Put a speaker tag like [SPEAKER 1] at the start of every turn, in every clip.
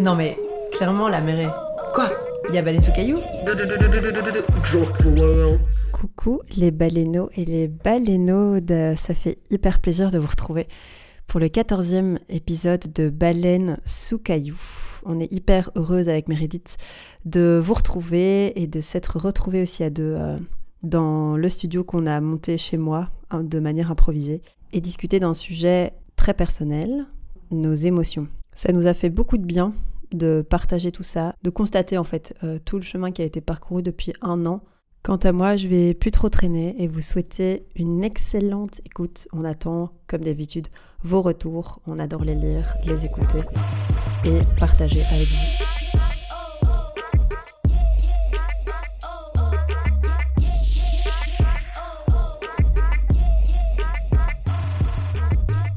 [SPEAKER 1] Non mais, clairement, la mer. Quoi? Il y a baleine sous caillou
[SPEAKER 2] Coucou les baleineaux et les baleineaudes, ça fait hyper plaisir de vous retrouver pour le 14e épisode de Baleine sous caillou. On est hyper heureuse avec Meredith de vous retrouver et de s'être retrouvés aussi à deux euh, dans le studio qu'on a monté chez moi hein, de manière improvisée et discuter d'un sujet très personnel, nos émotions. Ça nous a fait beaucoup de bien de partager tout ça, de constater en fait euh, tout le chemin qui a été parcouru depuis un an. Quant à moi, je vais plus trop traîner et vous souhaiter une excellente écoute. On attend, comme d'habitude, vos retours. On adore les lire, les écouter et partager avec vous.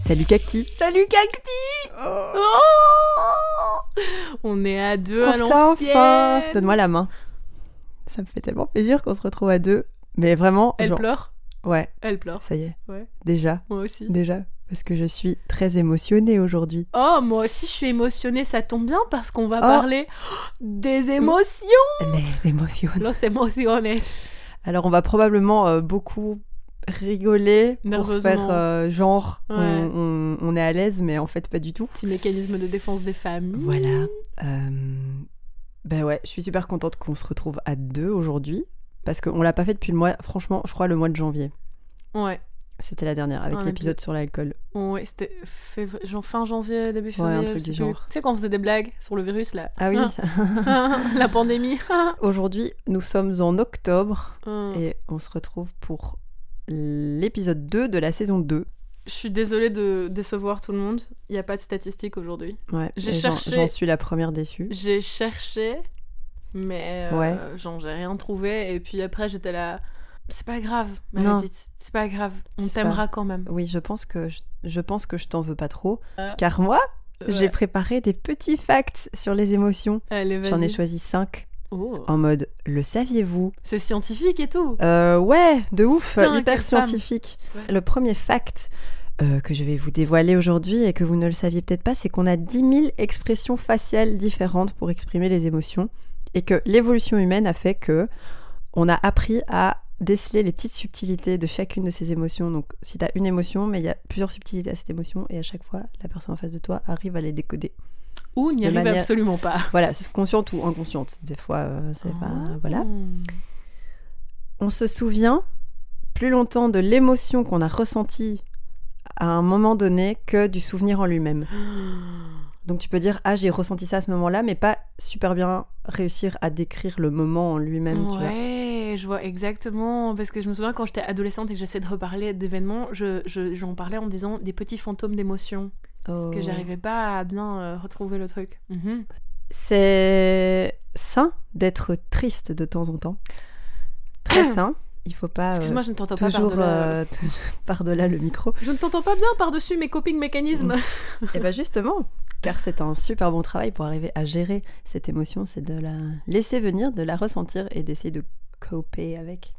[SPEAKER 2] Salut Cacti.
[SPEAKER 3] Salut Cacti. Oh. On est à deux à
[SPEAKER 2] Enfin,
[SPEAKER 3] l'ancienne.
[SPEAKER 2] Donne-moi la main. Ça me fait tellement plaisir qu'on se retrouve à deux. Mais vraiment,
[SPEAKER 3] Elle
[SPEAKER 2] genre-
[SPEAKER 3] pleure?
[SPEAKER 2] Ouais,
[SPEAKER 3] Elle pleure.
[SPEAKER 2] ça y est,
[SPEAKER 3] Ouais,
[SPEAKER 2] déjà,
[SPEAKER 3] moi aussi.
[SPEAKER 2] déjà, parce que je suis très émotionnée aujourd'hui.
[SPEAKER 3] Oh, moi aussi je suis émotionnée, ça tombe bien parce qu'on va
[SPEAKER 2] Oh.
[SPEAKER 3] parler des émotions.
[SPEAKER 2] Les émotions.
[SPEAKER 3] Los emociones.
[SPEAKER 2] Alors, on va probablement euh, beaucoup rigoler pour faire euh, genre
[SPEAKER 3] Ouais.
[SPEAKER 2] on, on- on est à l'aise, mais en fait pas du tout.
[SPEAKER 3] Petit mécanisme de défense des familles.
[SPEAKER 2] Voilà. Euh, ben ouais, je suis super contente qu'on se retrouve à deux aujourd'hui. Parce qu'on l'a pas fait depuis le mois, franchement, je crois le mois de janvier.
[SPEAKER 3] Ouais,
[SPEAKER 2] C'était la dernière, avec
[SPEAKER 3] Un
[SPEAKER 2] l'épisode sur l'alcool.
[SPEAKER 3] ouais c'était fin janvier, début février.
[SPEAKER 2] un
[SPEAKER 3] je
[SPEAKER 2] truc
[SPEAKER 3] plus. Tu sais quand on faisait des blagues sur le virus là
[SPEAKER 2] Ah oui,
[SPEAKER 3] La pandémie
[SPEAKER 2] aujourd'hui, nous sommes en octobre
[SPEAKER 3] Hum.
[SPEAKER 2] et on se retrouve pour l'épisode 2 de la saison 2.
[SPEAKER 3] Je suis désolée de décevoir tout le monde. Il n'y a pas de statistiques aujourd'hui.
[SPEAKER 2] Ouais,
[SPEAKER 3] J'ai cherché-
[SPEAKER 2] J'en suis la première déçue.
[SPEAKER 3] J'ai cherché, mais euh,
[SPEAKER 2] Ouais.
[SPEAKER 3] genre j'ai rien trouvé. Et puis après j'étais là, c'est pas grave. Meredith, c'est pas grave, on t'aimera quand même.
[SPEAKER 2] Oui, je pense que je, je pense que je t'en veux pas trop,
[SPEAKER 3] Euh,
[SPEAKER 2] car moi, j'ai préparé des petits facts sur les émotions. J'en ai choisi 5
[SPEAKER 3] Oh.
[SPEAKER 2] en mode le saviez-vous
[SPEAKER 3] C'est scientifique et tout.
[SPEAKER 2] Euh, ouais, de ouf,
[SPEAKER 3] Putain,
[SPEAKER 2] hyper scientifique.
[SPEAKER 3] Ouais.
[SPEAKER 2] Le premier fact euh, que je vais vous dévoiler aujourd'hui et que vous ne le saviez peut-être pas, c'est qu'on a 10 000 expressions faciales différentes pour exprimer les émotions et que l'évolution humaine a fait que on a appris à déceler les petites subtilités de chacune de ces émotions. Donc, si tu as une émotion, mais il y a plusieurs subtilités à cette émotion et à chaque fois, la personne en face de toi arrive à les décoder.
[SPEAKER 3] Ou n'y arrive
[SPEAKER 2] manière-
[SPEAKER 3] absolument pas.
[SPEAKER 2] Voilà, consciente ou inconsciente. Des fois, euh, c'est pas. Voilà.
[SPEAKER 3] Hmm.
[SPEAKER 2] on se souvient plus longtemps de l'émotion qu'on a ressentie à un moment donné que du souvenir en lui-même. Donc tu peux dire ah j'ai ressenti ça à ce moment-là, mais pas super bien réussir à décrire le moment en lui-même. tu vois.
[SPEAKER 3] Ouais, je vois exactement. Parce que je me souviens quand j'étais adolescente et que j'essayais de reparler d'événements, je, je- j'en parlais en disant des petits fantômes d'émotions. Parce
[SPEAKER 2] Oh.
[SPEAKER 3] que j'arrivais pas à bien euh, retrouver le truc. Mhm.
[SPEAKER 2] C'est sain d'être triste de temps en temps. Très sain. Il faut pas euh,
[SPEAKER 3] Excuse-moi, je ne t'entends pas
[SPEAKER 2] toujours
[SPEAKER 3] par-delà.
[SPEAKER 2] euh, toujours par-delà le micro.
[SPEAKER 3] Je ne t'entends pas bien par-dessus mes coping mécanismes.
[SPEAKER 2] Et bien justement, car c'est un super bon travail pour arriver à gérer cette émotion, c'est de la laisser venir, de la ressentir et d'essayer de coper avec.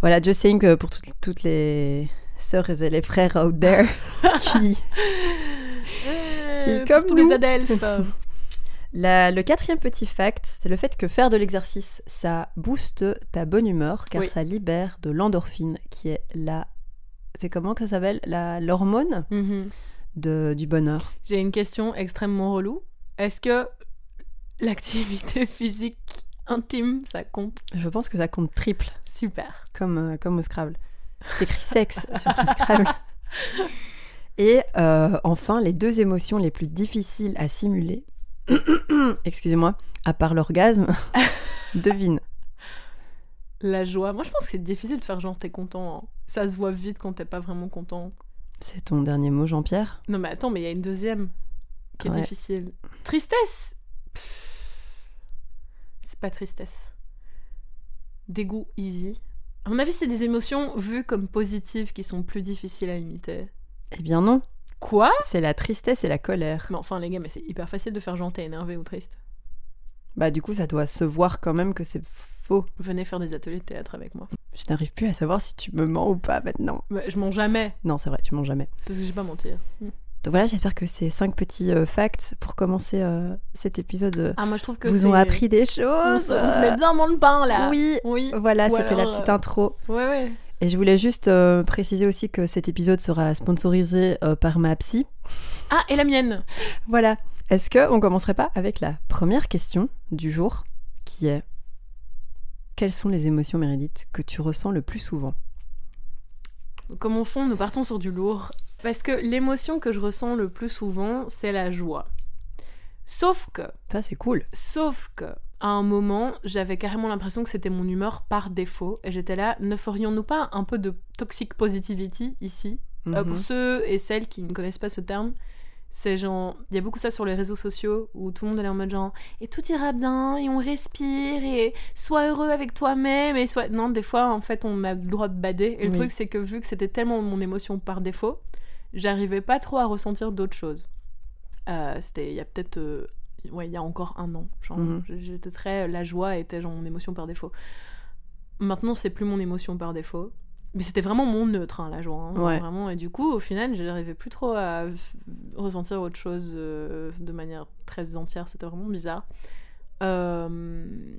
[SPEAKER 2] Voilà, just saying que pour toutes les sœurs et les frères out there qui...
[SPEAKER 3] Euh,
[SPEAKER 2] comme
[SPEAKER 3] pour
[SPEAKER 2] nous.
[SPEAKER 3] les adelphes.
[SPEAKER 2] La- le quatrième petit fact, c'est le fait que faire de l'exercice, ça booste ta bonne humeur, car
[SPEAKER 3] Oui.
[SPEAKER 2] ça libère de l'endorphine, qui est la... C'est comment que ça s'appelle? La, L'hormone de, du bonheur.
[SPEAKER 3] J'ai une question extrêmement relou. Est-ce que l'activité physique intime, ça compte?
[SPEAKER 2] Je pense que ça compte triple.
[SPEAKER 3] Super.
[SPEAKER 2] comme, euh, comme au Scrabble. T'écris sexe sur le Scrabble. Et euh, enfin, les deux émotions les plus difficiles à simuler, excusez-moi, à part l'orgasme, devine.
[SPEAKER 3] La joie. Moi, je pense que c'est difficile de faire genre t'es content. hein. Ça se voit vite quand t'es pas vraiment content.
[SPEAKER 2] C'est ton dernier mot, Jean-Pierre?
[SPEAKER 3] Non, mais attends, mais il y a une deuxième qui est
[SPEAKER 2] Ouais.
[SPEAKER 3] difficile. Tristesse C'est pas tristesse. Dégoût, easy. À mon avis, c'est des émotions vues comme positives qui sont plus difficiles à imiter.
[SPEAKER 2] Eh bien non,
[SPEAKER 3] Quoi?
[SPEAKER 2] C'est la tristesse et la colère.
[SPEAKER 3] Mais enfin, les gars, mais c'est hyper facile de faire genre t'es énervé ou triste.
[SPEAKER 2] Bah du coup, ça doit se voir quand même que c'est faux.
[SPEAKER 3] Venez faire des ateliers de théâtre avec moi.
[SPEAKER 2] Je n'arrive plus à savoir si tu me mens ou pas maintenant.
[SPEAKER 3] Mais je mens jamais,
[SPEAKER 2] Non, c'est vrai, tu mens jamais.
[SPEAKER 3] parce que j'ai pas mentir.
[SPEAKER 2] Donc voilà, j'espère que ces cinq petits euh, facts pour commencer euh, cet épisode euh,
[SPEAKER 3] Ah, moi je trouve que
[SPEAKER 2] vous ont appris des
[SPEAKER 3] On se,
[SPEAKER 2] choses.
[SPEAKER 3] on se met bien dans le bain là.
[SPEAKER 2] Oui,
[SPEAKER 3] Oui.
[SPEAKER 2] voilà, c'était la petite intro.
[SPEAKER 3] Ouais, ouais.
[SPEAKER 2] Et je voulais juste euh, préciser aussi que cet épisode sera sponsorisé par ma psy.
[SPEAKER 3] Ah, et la mienne.
[SPEAKER 2] Voilà. Est-ce que on commencerait pas avec la première question du jour, qui est quelles sont les émotions, Meredith, que tu ressens le plus souvent?
[SPEAKER 3] Commençons, nous partons sur du lourd. Parce que l'émotion que je ressens le plus souvent, c'est la joie. Sauf que,
[SPEAKER 2] Ça, c'est cool.
[SPEAKER 3] sauf que, à un moment, j'avais carrément l'impression que c'était mon humeur par défaut. Et j'étais là, ne ferions-nous pas un peu de toxic positivity ici? Euh,
[SPEAKER 2] Mhm.
[SPEAKER 3] Pour ceux et celles qui ne connaissent pas ce terme, c'est genre, il y a beaucoup ça sur les réseaux sociaux où tout le monde est en mode genre, et tout ira bien, et on respire, et sois heureux avec toi-même, et sois. Non, des fois, en fait, on a le droit de bader. Et le
[SPEAKER 2] Oui.
[SPEAKER 3] truc, c'est que vu que c'était tellement mon émotion par défaut, j'arrivais pas trop à ressentir d'autres choses. Euh, c'était il y a peut-être. euh, ouais, il y a encore un an.
[SPEAKER 2] Mhm.
[SPEAKER 3] j'étais très. La joie était genre mon émotion par défaut. Maintenant, c'est plus mon émotion par défaut. Mais c'était vraiment mon neutre, hein, la joie. hein,
[SPEAKER 2] Ouais.
[SPEAKER 3] Vraiment. Et du coup, au final, je n'arrivais plus trop à ressentir autre chose euh, de manière très entière. C'était vraiment bizarre. Euh,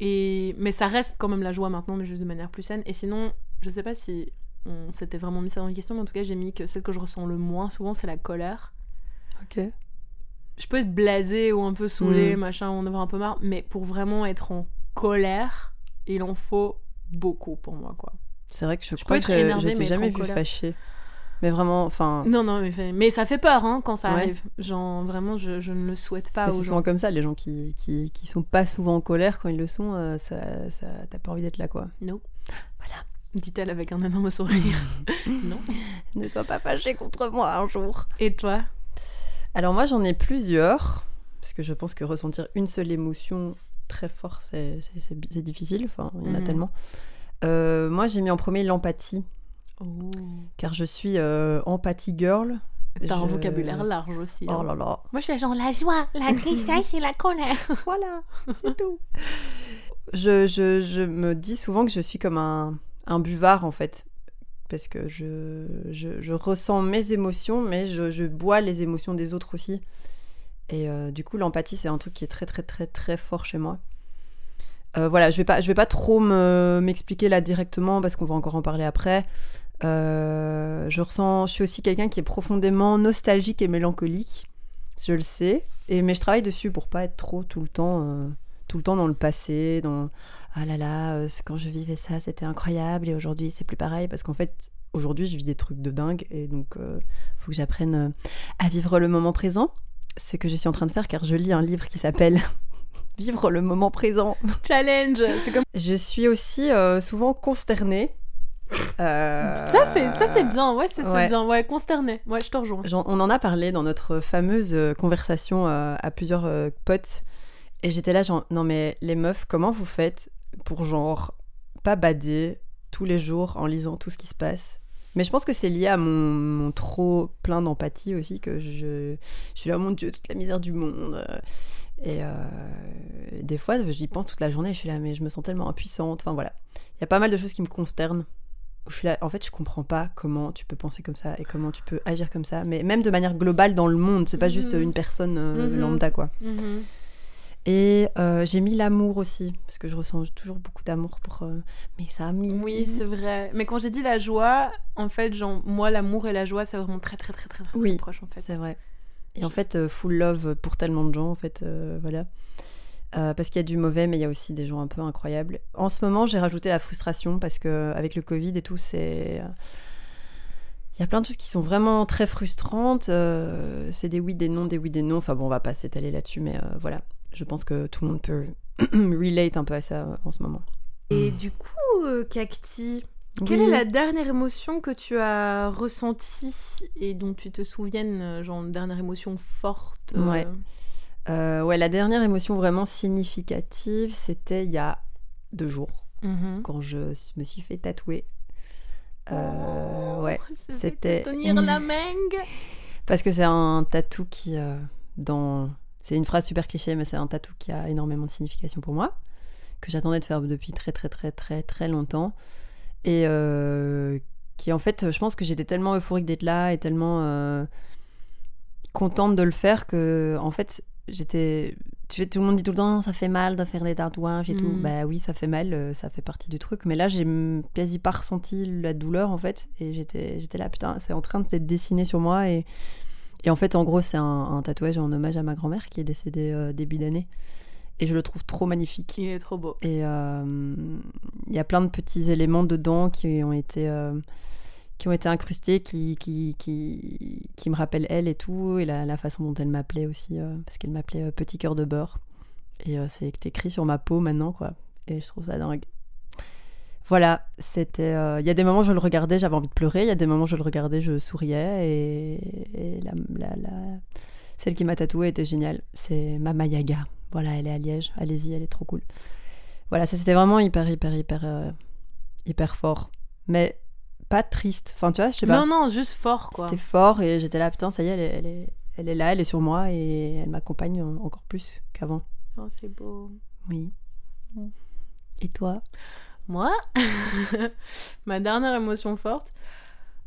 [SPEAKER 3] et... Mais ça reste quand même la joie maintenant, mais juste de manière plus saine. Et sinon, je sais pas si on s'était vraiment mis ça dans les questions, mais en tout cas, j'ai mis que celle que je ressens le moins souvent, c'est la colère.
[SPEAKER 2] Ok.
[SPEAKER 3] Je peux être blasée ou un peu saoulée,
[SPEAKER 2] Mm.
[SPEAKER 3] machin, ou en avoir un peu marre, mais pour vraiment être en colère, il en faut beaucoup pour moi, quoi.
[SPEAKER 2] C'est vrai que je,
[SPEAKER 3] Je
[SPEAKER 2] crois
[SPEAKER 3] peux
[SPEAKER 2] que
[SPEAKER 3] être être
[SPEAKER 2] jamais
[SPEAKER 3] en
[SPEAKER 2] vu
[SPEAKER 3] colère.
[SPEAKER 2] fâchée. Mais vraiment, enfin,
[SPEAKER 3] Non, non, mais, mais ça fait peur hein, quand ça
[SPEAKER 2] Ouais.
[SPEAKER 3] arrive. Genre, vraiment, je, je ne le souhaite pas
[SPEAKER 2] c'est souvent comme ça, les gens qui, qui, qui sont pas souvent en colère, quand ils le sont, euh, ça, ça, t'as pas envie d'être là, quoi.
[SPEAKER 3] No.
[SPEAKER 2] Voilà.
[SPEAKER 3] Dit-elle avec un énorme sourire. non.
[SPEAKER 2] Ne sois pas fâché contre moi un jour.
[SPEAKER 3] Et toi?
[SPEAKER 2] Alors moi j'en ai plusieurs, parce que je pense que ressentir une seule émotion très fort, c'est, difficile, enfin il y en a
[SPEAKER 3] Mhm.
[SPEAKER 2] tellement. Euh, moi j'ai mis en premier l'empathie,
[SPEAKER 3] Oh.
[SPEAKER 2] car je suis euh, empathie girl.
[SPEAKER 3] T'as un vocabulaire large aussi. hein.
[SPEAKER 2] Oh là là,
[SPEAKER 3] Moi, je suis genre la joie, la tristesse et la colère.
[SPEAKER 2] voilà, c'est tout. Je, je, je me dis souvent que je suis comme un, un buvard en fait, parce que je, je, ressens mes émotions, mais je, bois les émotions des autres aussi. Et euh, du coup, l'empathie, c'est un truc qui est très très très très fort chez moi. Euh, voilà, je vais pas, je vais pas trop me- m'expliquer là directement parce qu'on va encore en parler après. Euh, je ressens, je suis aussi quelqu'un qui est profondément nostalgique et mélancolique. Je le sais, et mais je travaille dessus pour pas être trop tout le temps, tout le temps dans le passé, dans ah là là, euh, quand je vivais ça, c'était incroyable et aujourd'hui c'est plus pareil parce qu'en fait aujourd'hui je vis des trucs de dingue et donc euh, faut que j'apprenne euh, à vivre le moment présent. C'est ce que je suis en train de faire car je lis un livre qui s'appelle Vivre le moment présent.
[SPEAKER 3] Challenge. C'est comme
[SPEAKER 2] Je suis aussi euh, souvent consternée. Euh,
[SPEAKER 3] ça, c'est ça, c'est bien. Ouais, c'est
[SPEAKER 2] ouais.
[SPEAKER 3] bien. Ouais, consterné. Ouais, je te rejoins.
[SPEAKER 2] On en a parlé dans notre fameuse conversation à plusieurs potes. Et j'étais là, genre, non mais les meufs, comment vous faites pour genre pas bader tous les jours en lisant tout ce qui se passe Mais je pense que c'est lié à mon, mon trop plein d'empathie aussi, que je, je suis là, oh mon Dieu, toute la misère du monde. euh, Et euh, des fois, j'y pense toute la journée, je suis là, mais je me sens tellement impuissante. Enfin voilà, il y a pas mal de choses qui me consternent. Je suis là, en fait, je comprends pas comment tu peux penser comme ça et comment tu peux agir comme ça, mais même de manière globale dans le monde, c'est pas juste
[SPEAKER 3] Mhm.
[SPEAKER 2] une personne euh,
[SPEAKER 3] Mhm.
[SPEAKER 2] lambda quoi.
[SPEAKER 3] Mhm.
[SPEAKER 2] Et euh, j'ai mis l'amour aussi, parce que je ressens toujours beaucoup d'amour pour euh, mes amis.
[SPEAKER 3] Oui, c'est vrai. Mais quand j'ai dit la joie, en fait, genre, moi, l'amour et la joie, c'est vraiment très, très, très, très, très,
[SPEAKER 2] Oui,
[SPEAKER 3] proche, en fait.
[SPEAKER 2] c'est vrai. Et en fait, euh, full love pour tellement de gens, en fait, euh, voilà. Parce qu'il y a du mauvais, mais il y a aussi des gens un peu incroyables. En ce moment, j'ai rajouté la frustration parce que avec le Covid et tout, c'est il y a plein de choses qui sont vraiment très frustrantes. euh, c'est des oui, des non, des oui, des non. Enfin bon, on va pas s'étaler là-dessus, mais euh, voilà. Je pense que tout le monde peut relate un peu à ça euh, en ce moment.
[SPEAKER 3] Et du coup, euh, Cacti, quelle
[SPEAKER 2] Oui.
[SPEAKER 3] est la dernière émotion que tu as ressentie et dont tu te souviennes, euh, genre, une dernière émotion forte euh,
[SPEAKER 2] Ouais. Euh, ouais, la dernière émotion vraiment significative, c'était il y a deux jours,
[SPEAKER 3] mhm.
[SPEAKER 2] quand je me suis fait tatouer.
[SPEAKER 3] Oh,
[SPEAKER 2] ouais, c'était-
[SPEAKER 3] te tenir la mangue.
[SPEAKER 2] parce que c'est un tatou qui, dans... C'est une phrase super cliché, mais c'est un tatou qui a énormément de signification pour moi, que j'attendais de faire depuis très très très très très longtemps. Et euh, qui en fait, je pense que j'étais tellement euphorique d'être là et tellement... euh, contente de le faire que, en fait, j'étais. Tu sais, tout le monde dit tout le temps, ça fait mal de faire des tatouages et tout.
[SPEAKER 3] Mm.
[SPEAKER 2] Bah oui, ça fait mal, euh, ça fait partie du truc. Mais là, j'ai quasi pas ressenti la douleur, en fait. Et j'étais j'étais là, putain, c'est en train de s'être dessiné sur moi. Et, et en fait, en gros, c'est un, un tatouage en hommage à ma grand-mère qui est décédée euh, début d'année. Et je le trouve trop magnifique.
[SPEAKER 3] Il est trop beau.
[SPEAKER 2] Et euh, il y a plein de petits éléments dedans qui ont été, euh, qui ont été incrustés, qui, qui, qui, qui me rappellent elle et tout, et la, la façon dont elle m'appelait aussi, parce qu'elle m'appelait Petit cœur de beurre. Et c'est écrit sur ma peau maintenant, quoi. Et je trouve ça dingue. Voilà, c'était. euh, Il y a des moments je le regardais, j'avais envie de pleurer. Il y a des moments je le regardais, je souriais. Et, et la, la- la- celle qui m'a tatouée était géniale. C'est Mama Yaga. Voilà, elle est à Liège. Allez-y, elle est trop cool. Voilà, ça c'était vraiment hyper, hyper, hyper, euh, hyper fort. Mais pas triste. Enfin, tu vois, je sais pas.
[SPEAKER 3] Non, non, juste fort, quoi.
[SPEAKER 2] C'était fort et j'étais là, putain, ça y est, elle est, elle est, elle est là, elle est sur moi et elle m'accompagne en- encore plus qu'avant.
[SPEAKER 3] Oh, c'est beau.
[SPEAKER 2] Oui.
[SPEAKER 3] Mm.
[SPEAKER 2] Et toi?
[SPEAKER 3] Moi, ma dernière émotion forte.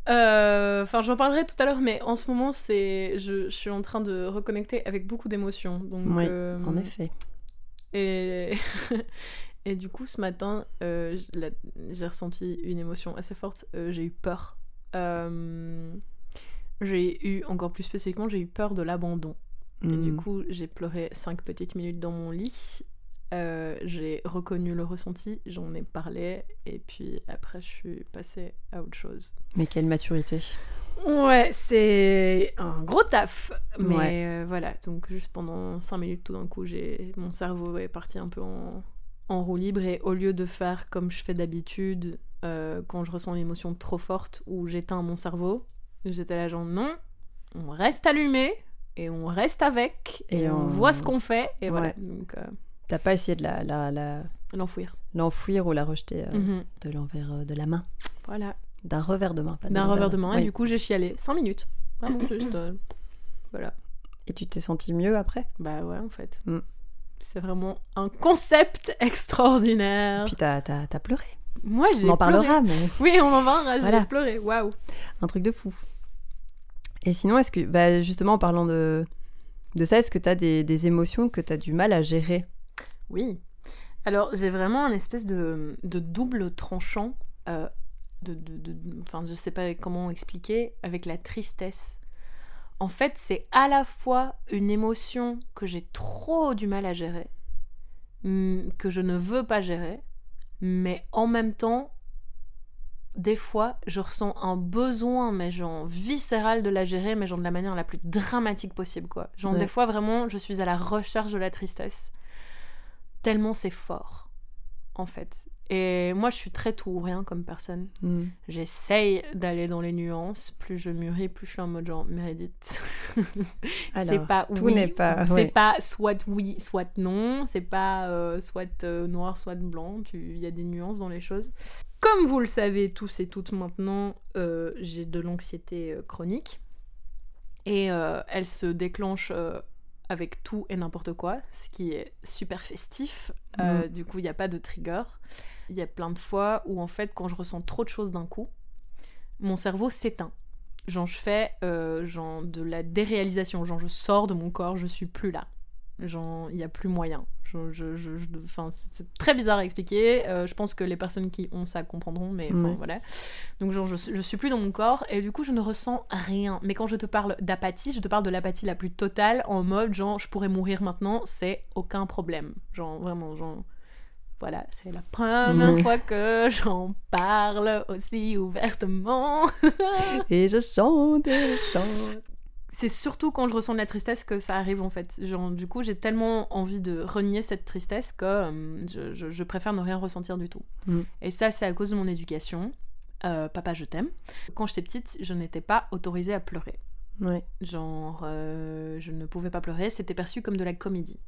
[SPEAKER 3] euh, Enfin, j'en parlerai tout à l'heure, mais en ce moment, c'est, je, je suis en train de reconnecter avec beaucoup d'émotions. Donc,
[SPEAKER 2] Oui,
[SPEAKER 3] euh,
[SPEAKER 2] En effet.
[SPEAKER 3] Et, et du coup, ce matin, euh, j'ai ressenti une émotion assez forte. J'ai eu peur. J'ai eu, encore plus spécifiquement, j'ai eu peur de l'abandon. Et du
[SPEAKER 2] Mm.
[SPEAKER 3] coup, j'ai pleuré cinq petites minutes dans mon lit. Euh, j'ai reconnu le ressenti, j'en ai parlé, et puis après, je suis passée à autre chose.
[SPEAKER 2] Mais quelle maturité.
[SPEAKER 3] Ouais, c'est un gros taf. Mais
[SPEAKER 2] Ouais.
[SPEAKER 3] euh, voilà, donc juste pendant 5 minutes, tout d'un coup, j'ai mon cerveau est parti un peu en, en roue libre. Et au lieu de faire comme je fais d'habitude, euh, quand je ressens une émotion trop forte où j'éteins mon cerveau, j'étais là genre non, on reste allumé et on reste avec et,
[SPEAKER 2] Et
[SPEAKER 3] on...
[SPEAKER 2] on-
[SPEAKER 3] voit ce qu'on fait. Et voilà, donc
[SPEAKER 2] T'as pas essayé de la, la, la-
[SPEAKER 3] l'enfouir.
[SPEAKER 2] l'enfouir ou la rejeter euh,
[SPEAKER 3] Mhm.
[SPEAKER 2] de l'envers euh, de la main?
[SPEAKER 3] Voilà,
[SPEAKER 2] D'un revers de main, pas
[SPEAKER 3] d'un revers de main. Et du coup, j'ai chialé 5 minutes. Vraiment, juste. euh, voilà.
[SPEAKER 2] Et tu t'es senti mieux après?
[SPEAKER 3] Bah ouais, en fait.
[SPEAKER 2] Mm.
[SPEAKER 3] C'est vraiment un concept extraordinaire.
[SPEAKER 2] Puis t'as, t'as, t'as pleuré.
[SPEAKER 3] Moi, j'ai
[SPEAKER 2] On en
[SPEAKER 3] pleuré.
[SPEAKER 2] parlera, mais
[SPEAKER 3] Oui, on en parlera. J'ai
[SPEAKER 2] Voilà.
[SPEAKER 3] pleuré. Waouh.
[SPEAKER 2] un truc de fou. Et sinon, est-ce que, bah, justement, en parlant de, de ça, est-ce que t'as des, des émotions que t'as du mal à gérer?
[SPEAKER 3] Oui. Alors, j'ai vraiment un espèce de, de double tranchant. euh, de, de, enfin, je sais pas comment expliquer, avec la tristesse. En fait, c'est à la fois une émotion que j'ai trop du mal à gérer, hum, que je ne veux pas gérer, mais en même temps, des fois, je ressens un besoin, mais genre viscéral de la gérer, mais genre de la manière la plus dramatique possible, quoi. Genre,
[SPEAKER 2] Ouais.
[SPEAKER 3] des fois, vraiment, je suis à la recherche de la tristesse, tellement c'est fort, en fait. Et moi, je suis très tout ou rien comme personne.
[SPEAKER 2] Mm.
[SPEAKER 3] J'essaye d'aller dans les nuances. Plus je mûris, plus je suis en mode genre, Meredith. c'est pas
[SPEAKER 2] tout
[SPEAKER 3] oui,
[SPEAKER 2] n'est pas-
[SPEAKER 3] C'est
[SPEAKER 2] ouais.
[SPEAKER 3] pas soit oui, soit non. C'est pas euh, soit euh, noir, soit blanc. Tu- Il y a des nuances dans les choses. Comme vous le savez tous et toutes maintenant, euh, j'ai de l'anxiété chronique. Et elle se déclenche avec tout et n'importe quoi, ce qui est super festif. Euh. Du coup, il n'y a pas de trigger. Il y a plein de fois où, en fait, quand je ressens trop de choses d'un coup, mon cerveau s'éteint. Genre, je fais euh, genre, de la déréalisation. Genre, je sors de mon corps, je suis plus là. Genre, il n'y a plus moyen. Je- je- je- c'est très bizarre à expliquer. Euh, je pense que les personnes qui ont ça comprendront, mais
[SPEAKER 2] Ouais.
[SPEAKER 3] voilà. Donc, genre, je, suis- je suis plus dans mon corps et du coup, je ne ressens rien. Mais quand je te parle d'apathie, je te parle de l'apathie la plus totale en mode, genre, je pourrais mourir maintenant, c'est aucun problème. Genre, vraiment, genre. Voilà, c'est la première fois que j'en parle aussi ouvertement.
[SPEAKER 2] Et je chante, et je chante.
[SPEAKER 3] C'est surtout quand je ressens de la tristesse que ça arrive en fait. Genre, du coup, j'ai tellement envie de renier cette tristesse que euh, je, je- je préfère ne rien ressentir du tout.
[SPEAKER 2] Mm.
[SPEAKER 3] Et ça, c'est à cause de mon éducation. Euh, papa, je t'aime. Quand j'étais petite, je n'étais pas autorisée à pleurer.
[SPEAKER 2] Ouais.
[SPEAKER 3] Genre, euh, je ne pouvais pas pleurer, c'était perçu comme de la comédie.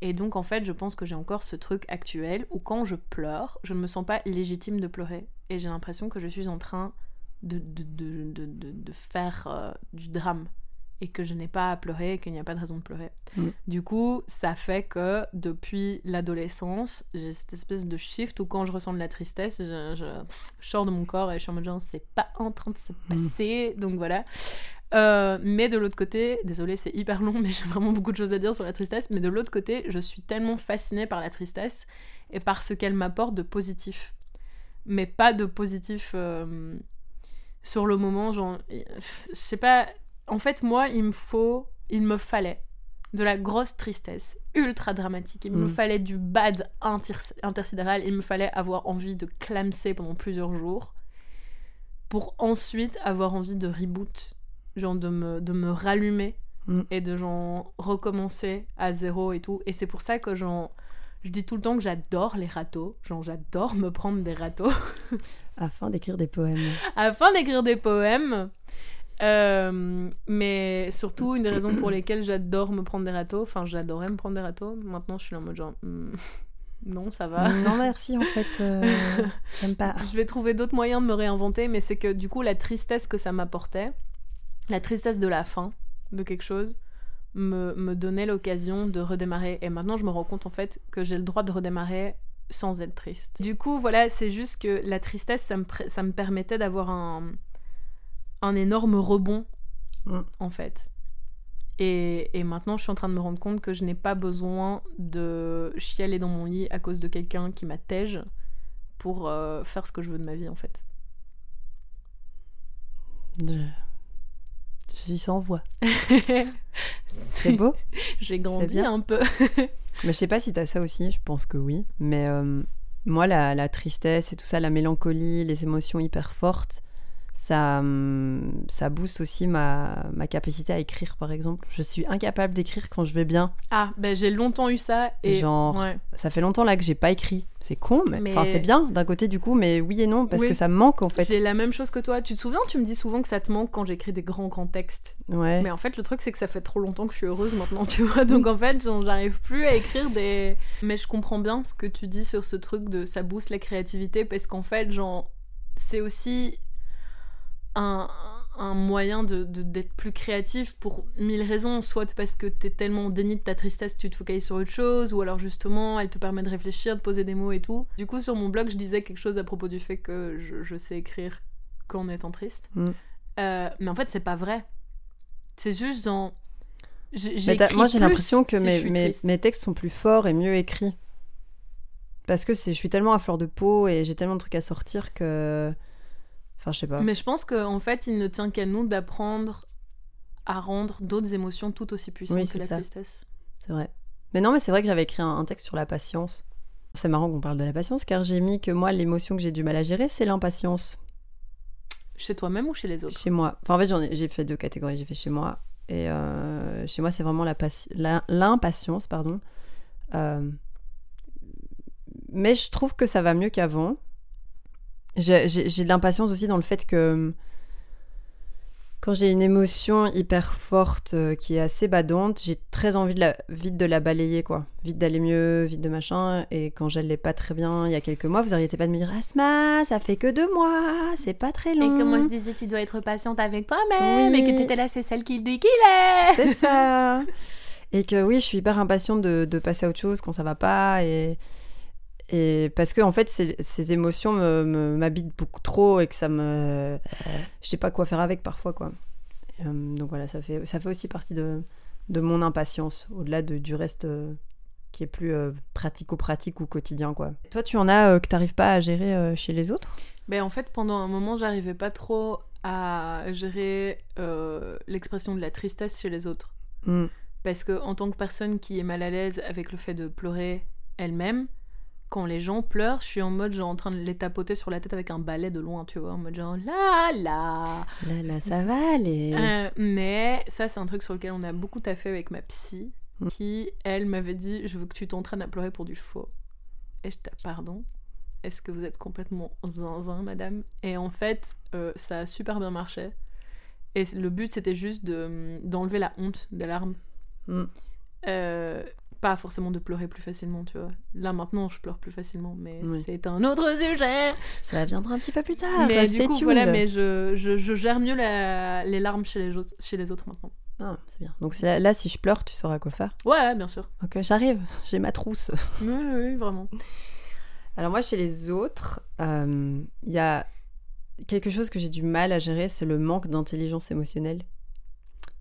[SPEAKER 3] Et donc, en fait, je pense que j'ai encore ce truc actuel où quand je pleure, je ne me sens pas légitime de pleurer. Et j'ai l'impression que je suis en train de, de, de, de, faire euh, du drame. Et que je n'ai pas à pleurer, et qu'il n'y a pas de raison de pleurer.
[SPEAKER 2] Mm.
[SPEAKER 3] Du coup, ça fait que depuis l'adolescence, j'ai cette espèce de shift où quand je ressens de la tristesse, je, je, je sors de mon corps et je suis en mode genre, c'est pas en train de se passer. Donc voilà. Euh, mais de l'autre côté, désolé, c'est hyper long, mais j'ai vraiment beaucoup de choses à dire sur la tristesse. Mais de l'autre côté, je suis tellement fascinée par la tristesse et par ce qu'elle m'apporte de positif. Mais pas de positif euh, sur le moment, genre, je sais pas. En fait, moi, il me faut, il me fallait de la grosse tristesse, ultra dramatique. Il me
[SPEAKER 2] Mm.
[SPEAKER 3] fallait du bad inter- intersidéral. Il me fallait avoir envie de clamser pendant plusieurs jours pour ensuite avoir envie de reboot, genre de me, de me rallumer
[SPEAKER 2] Mm.
[SPEAKER 3] et de genre recommencer à zéro et tout. Et c'est pour ça que genre, je dis tout le temps que j'adore les râteaux. Genre, j'adore me prendre des râteaux
[SPEAKER 2] Afin d'écrire des poèmes.
[SPEAKER 3] afin d'écrire des poèmes. Euh, mais surtout, une des raisons pour lesquelles j'adore me prendre des râteaux, enfin, j'adorais me prendre des râteaux. Maintenant, je suis en mode genre, hmm, non, ça va.
[SPEAKER 2] non, merci, en fait. euh, J'aime pas.
[SPEAKER 3] Je vais trouver d'autres moyens de me réinventer, mais c'est que du coup, la tristesse que ça m'apportait, la tristesse de la fin de quelque chose, me, me donnait l'occasion de redémarrer. Et maintenant, je me rends compte en fait que j'ai le droit de redémarrer sans être triste. Du coup, voilà, c'est juste que la tristesse, ça me, pr- ça me permettait d'avoir un, un énorme rebond,
[SPEAKER 2] Mm.
[SPEAKER 3] en fait. Et, et maintenant, je suis en train de me rendre compte que je n'ai pas besoin de chialer dans mon lit à cause de quelqu'un qui m'attège pour euh, faire ce que je veux de ma vie, en fait.
[SPEAKER 2] Je... je suis sans voix. C'est beau.
[SPEAKER 3] J'ai grandi un peu.
[SPEAKER 2] Mais je sais pas si t'as ça aussi, je pense que oui. Mais euh, moi, la, la tristesse et tout ça, la mélancolie, les émotions hyper fortes, ça, hum, ça booste aussi ma, ma capacité à écrire, par exemple. Je suis incapable d'écrire quand je vais bien.
[SPEAKER 3] Ah, ben j'ai longtemps eu ça. Et
[SPEAKER 2] Genre,
[SPEAKER 3] ouais.
[SPEAKER 2] Ça fait longtemps là que j'ai pas écrit. C'est con, mais,
[SPEAKER 3] Mais-
[SPEAKER 2] enfin c'est bien d'un côté du coup, mais oui et non parce
[SPEAKER 3] Oui.
[SPEAKER 2] que ça me manque en fait.
[SPEAKER 3] J'ai la même chose que toi. Tu te souviens, tu me dis souvent que ça te manque quand j'écris des grands, grands textes.
[SPEAKER 2] Ouais.
[SPEAKER 3] Mais en fait, le truc, c'est que ça fait trop longtemps que je suis heureuse maintenant, tu vois. Donc en fait, j'arrive plus à écrire des. Mais je comprends bien ce que tu dis sur ce truc de ça booste la créativité parce qu'en fait, genre, c'est aussi un, un moyen de, de- d'être plus créatif pour mille raisons. Soit parce que t'es tellement en déni de ta tristesse, tu te focalises sur autre chose, ou alors justement, elle te permet de réfléchir, de poser des mots et tout. Du coup, sur mon blog, je disais quelque chose à propos du fait que je, je sais écrire qu'en étant triste.
[SPEAKER 2] Mm.
[SPEAKER 3] Euh, mais en fait, c'est pas vrai. C'est juste j'écris
[SPEAKER 2] moi j'ai l'impression que
[SPEAKER 3] si
[SPEAKER 2] mes, mes, mes textes sont plus forts et mieux écrits. Parce que je suis tellement à fleur de peau et j'ai tellement de trucs à sortir que. Enfin, je sais pas.
[SPEAKER 3] Mais je pense qu'en fait, il ne tient qu'à nous d'apprendre à rendre d'autres émotions tout aussi puissantes
[SPEAKER 2] Oui,
[SPEAKER 3] que la
[SPEAKER 2] ça.
[SPEAKER 3] tristesse.
[SPEAKER 2] C'est vrai. Mais non, mais c'est vrai que j'avais écrit un, un texte sur la patience. C'est marrant qu'on parle de la patience car j'ai mis que moi, l'émotion que j'ai du mal à gérer, c'est l'impatience.
[SPEAKER 3] Chez toi-même ou chez les autres?
[SPEAKER 2] Chez moi. Enfin, en fait, j'ai fait deux catégories. J'ai fait chez moi. Et euh, chez moi, c'est vraiment l'impatience, pardon. Euh, mais je trouve que ça va mieux qu'avant. J'ai de l'impatience aussi dans le fait que quand j'ai une émotion hyper forte euh, qui est assez badante, j'ai très envie de la, vite de la balayer, quoi. Vite d'aller mieux, vite de machin. Et quand j'allais pas très bien il y a quelques mois, vous arrêtez pas de me dire Asma, ça fait que deux mois, c'est pas très long.
[SPEAKER 3] disais, tu dois être patiente avec toi-même
[SPEAKER 2] Oui.
[SPEAKER 3] et que t'étais là, c'est celle qui dit qu'il est.
[SPEAKER 2] C'est ça. Et que oui, je suis hyper impatiente de, de passer à autre chose quand ça va pas. Et, et parce que, en fait, ces, ces émotions m'habitent beaucoup trop et que ça me. Je sais pas quoi faire avec parfois, quoi. Et, euh, donc voilà, ça fait, ça fait aussi partie de, de mon impatience, au-delà de, du reste euh, qui est plus euh, pratico-pratique ou quotidien, quoi. Toi, tu en as que t'arrives pas à gérer chez les autres?
[SPEAKER 3] Ben, en fait, pendant un moment, j'arrivais pas trop à gérer l'expression de la tristesse chez les autres.
[SPEAKER 2] Hmm.
[SPEAKER 3] Parce que en tant que personne qui est mal à l'aise avec le fait de pleurer elle-même, quand les gens pleurent, je suis en mode genre en train de les tapoter sur la tête avec un balai de loin, tu vois, en mode genre là là.
[SPEAKER 2] Là, là, ça va aller.
[SPEAKER 3] Euh, mais ça, c'est un truc sur lequel on a beaucoup taffé avec ma psy,
[SPEAKER 2] Mm.
[SPEAKER 3] qui, elle, m'avait dit Je veux que tu t'entraînes à pleurer pour du faux. Et je pardon Est-ce que vous êtes complètement zinzin, madame? Et en fait, euh, ça a super bien marché. Et le but, c'était juste de- d'enlever la honte des larmes.
[SPEAKER 2] Mm.
[SPEAKER 3] Euh, pas forcément de pleurer plus facilement, tu vois. Là, maintenant, je pleure plus facilement, mais
[SPEAKER 2] Oui.
[SPEAKER 3] c'est un autre sujet.
[SPEAKER 2] Ça viendra un petit peu plus tard.
[SPEAKER 3] mais du coup, voilà, mais je, je, je gère mieux la- les larmes chez les, autres, chez les autres maintenant.
[SPEAKER 2] Ah, c'est bien. Donc là, là, si je pleure, tu sauras quoi faire.
[SPEAKER 3] Ouais, bien sûr.
[SPEAKER 2] Ok, j'arrive. J'ai ma trousse.
[SPEAKER 3] Oui, oui, vraiment.
[SPEAKER 2] Alors moi, chez les autres, euh, il y a quelque chose que j'ai du mal à gérer, c'est le manque d'intelligence émotionnelle.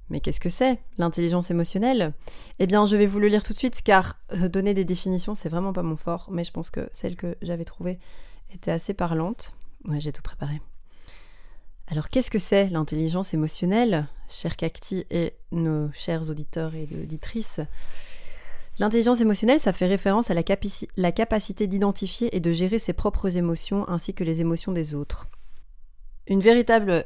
[SPEAKER 2] Mais qu'est-ce que c'est l'intelligence émotionnelle? Eh bien, je vais vous le lire tout de suite car euh, donner des définitions, c'est vraiment pas mon fort, mais je pense que celle que j'avais trouvée était assez parlante. Ouais, j'ai tout préparé. Alors, qu'est-ce que c'est l'intelligence émotionnelle, cher Cacti et nos chers auditeurs et auditrices L'intelligence émotionnelle, ça fait référence à la, la capacité d'identifier et de gérer ses propres émotions ainsi que les émotions des autres. Une véritable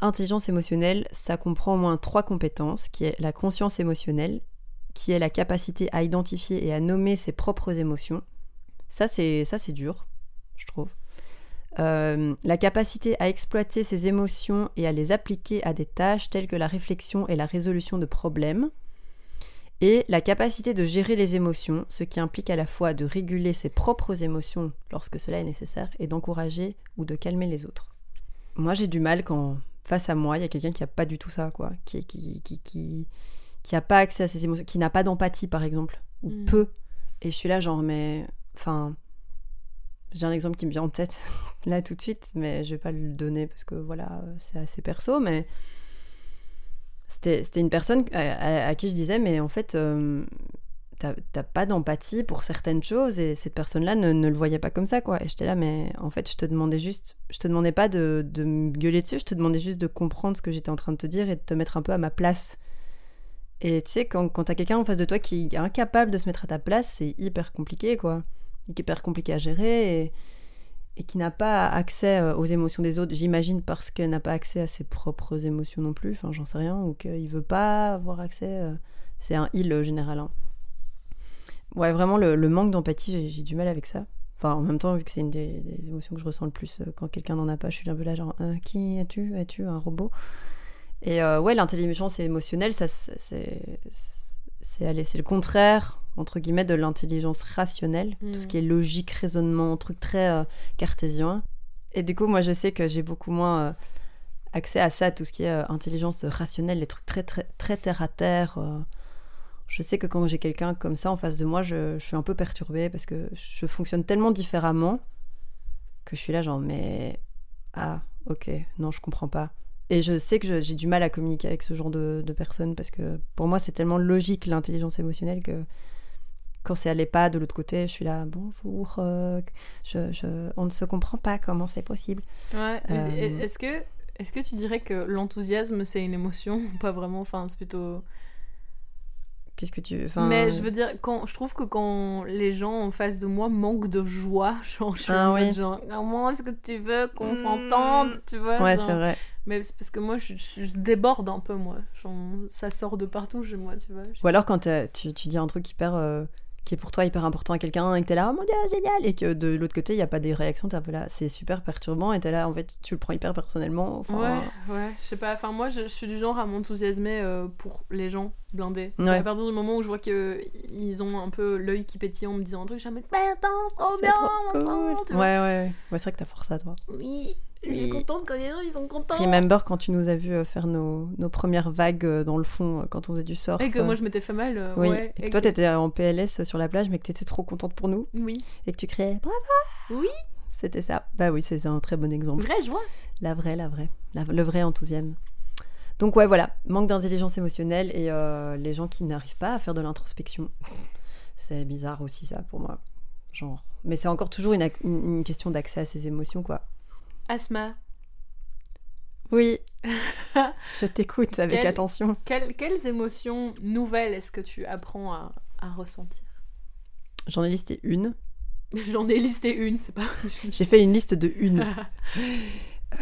[SPEAKER 2] intelligence émotionnelle, ça comprend au moins trois compétences, qui est la conscience émotionnelle, qui est la capacité à identifier et à nommer ses propres émotions. Ça, c'est ça, c'est dur, je trouve. Euh, la capacité à exploiter ses émotions et à les appliquer à des tâches telles que la réflexion et la résolution de problèmes. Et la capacité de gérer les émotions, ce qui implique à la fois de réguler ses propres émotions lorsque cela est nécessaire et d'encourager ou de calmer les autres. Moi, j'ai du mal quand face à moi, il y a quelqu'un qui n'a pas du tout ça, quoi, qui qui qui qui qui a pas accès à ses émotions, qui n'a pas d'empathie par exemple, ou
[SPEAKER 3] Mm.
[SPEAKER 2] peu. Et je suis là genre mais enfin j'ai un exemple qui me vient en tête là tout de suite, mais je vais pas le donner parce que voilà, c'est assez perso, mais c'était c'était une personne à, à- à qui je disais mais en fait euh, t'as pas d'empathie pour certaines choses et cette personne-là ne, le voyait pas comme ça quoi. Et j'étais là mais en fait je te demandais juste, je te demandais pas de, de me gueuler dessus, je te demandais juste de comprendre ce que j'étais en train de te dire et de te mettre un peu à ma place. Et tu sais quand, quand t'as quelqu'un en face de toi qui est incapable de se mettre à ta place, c'est hyper compliqué quoi, hyper compliqué à gérer et, et qui n'a pas accès euh, aux émotions des autres, j'imagine parce qu'elle n'a pas accès à ses propres émotions non plus, enfin j'en sais rien, ou qu'il veut pas avoir accès, euh, c'est un il euh, général. hein. Ouais, vraiment, le, le manque d'empathie, j'ai- du mal avec ça. Enfin, en même temps, vu que c'est une des, des émotions que je ressens le plus euh, quand quelqu'un n'en a pas, je suis un peu là, genre, Euh, qui es-tu? Es-tu un robot? Et euh, ouais, l'intelligence émotionnelle, ça, c'est- c'est c'est allez, c'est le contraire, entre guillemets, de l'intelligence rationnelle,
[SPEAKER 3] Mm.
[SPEAKER 2] tout ce qui est logique, raisonnement, truc très euh, cartésien. Et du coup, moi, je sais que j'ai beaucoup moins euh, accès à ça, tout ce qui est intelligence rationnelle, les trucs très, très, très terre à terre. Je sais que quand j'ai quelqu'un comme ça en face de moi, je, je suis un peu perturbée parce que je fonctionne tellement différemment que je suis là, genre, mais. Ah, ok, non, je comprends pas. Et je sais que j'ai du mal à communiquer avec ce genre de, de personnes parce que pour moi, c'est tellement logique l'intelligence émotionnelle que quand c'est allait pas de l'autre côté, je suis là, bonjour, euh, je, je- on ne se comprend pas, comment c'est possible?
[SPEAKER 3] Ouais.
[SPEAKER 2] Euh,
[SPEAKER 3] Est-ce que, est que tu dirais que l'enthousiasme c'est une émotion Pas vraiment? Enfin, c'est plutôt.
[SPEAKER 2] Qu'est-ce que tu. enfin,
[SPEAKER 3] Mais je veux dire, quand, je trouve que quand les gens en face de moi manquent de joie, genre, je suis
[SPEAKER 2] Ah oui.
[SPEAKER 3] genre, comment est-ce que tu veux qu'on
[SPEAKER 2] Mm.
[SPEAKER 3] s'entende, tu vois
[SPEAKER 2] Ouais,
[SPEAKER 3] genre.
[SPEAKER 2] c'est vrai.
[SPEAKER 3] Mais c'est parce que moi, je, je- je déborde un peu, moi. Genre, ça sort de partout chez moi, tu vois.
[SPEAKER 2] Ou alors quand euh, tu, tu dis un truc hyper. euh, qui est pour toi hyper important à quelqu'un et que t'es là, oh mon dieu, génial, et que de l'autre côté, il n'y a pas des réactions, t'es un peu là, c'est super perturbant, et t'es là, en fait, tu le prends hyper personnellement. Enfin,
[SPEAKER 3] Ouais, ouais, je sais pas. Enfin, moi, je, je suis du genre à m'enthousiasmer euh, pour les gens blindés.
[SPEAKER 2] Ouais.
[SPEAKER 3] À partir du moment où je vois que ils ont un peu l'œil qui pétille en me disant un truc, je suis mais attends, c'est trop bien,
[SPEAKER 2] trop cool. Ouais, ouais, ouais. Ouais, c'est vrai que t'as fort ça, toi.
[SPEAKER 3] Oui, je suis
[SPEAKER 2] Oui.
[SPEAKER 3] contente quand les gens ils sont contents.
[SPEAKER 2] Remember quand tu nous as vu euh, faire nos, nos premières vagues euh, dans le fond, euh, quand on faisait du surf.
[SPEAKER 3] Et que moi je m'étais fait mal. euh,
[SPEAKER 2] Oui,
[SPEAKER 3] ouais,
[SPEAKER 2] et que toi, t'étais en PLS sur la plage, mais que t'étais trop contente pour nous,
[SPEAKER 3] Oui,
[SPEAKER 2] et que tu criais, bravo
[SPEAKER 3] Oui.
[SPEAKER 2] C'était ça. Bah oui, c'est un très bon exemple.
[SPEAKER 3] vraie joie.
[SPEAKER 2] La vraie, la vraie. La- le vrai enthousiasme. Donc ouais, voilà, manque d'intelligence émotionnelle et euh, les gens qui n'arrivent pas à faire de l'introspection. C'est bizarre aussi ça pour moi. Genre. Mais c'est encore toujours une- une question d'accès à ses émotions, quoi.
[SPEAKER 3] Asma,
[SPEAKER 2] Oui, je t'écoute avec attention.
[SPEAKER 3] quelles, quelles émotions nouvelles est-ce que tu apprends à, à ressentir?
[SPEAKER 2] J'en ai listé une.
[SPEAKER 3] J'en ai listé une, c'est pas.
[SPEAKER 2] J'ai fait une liste de une.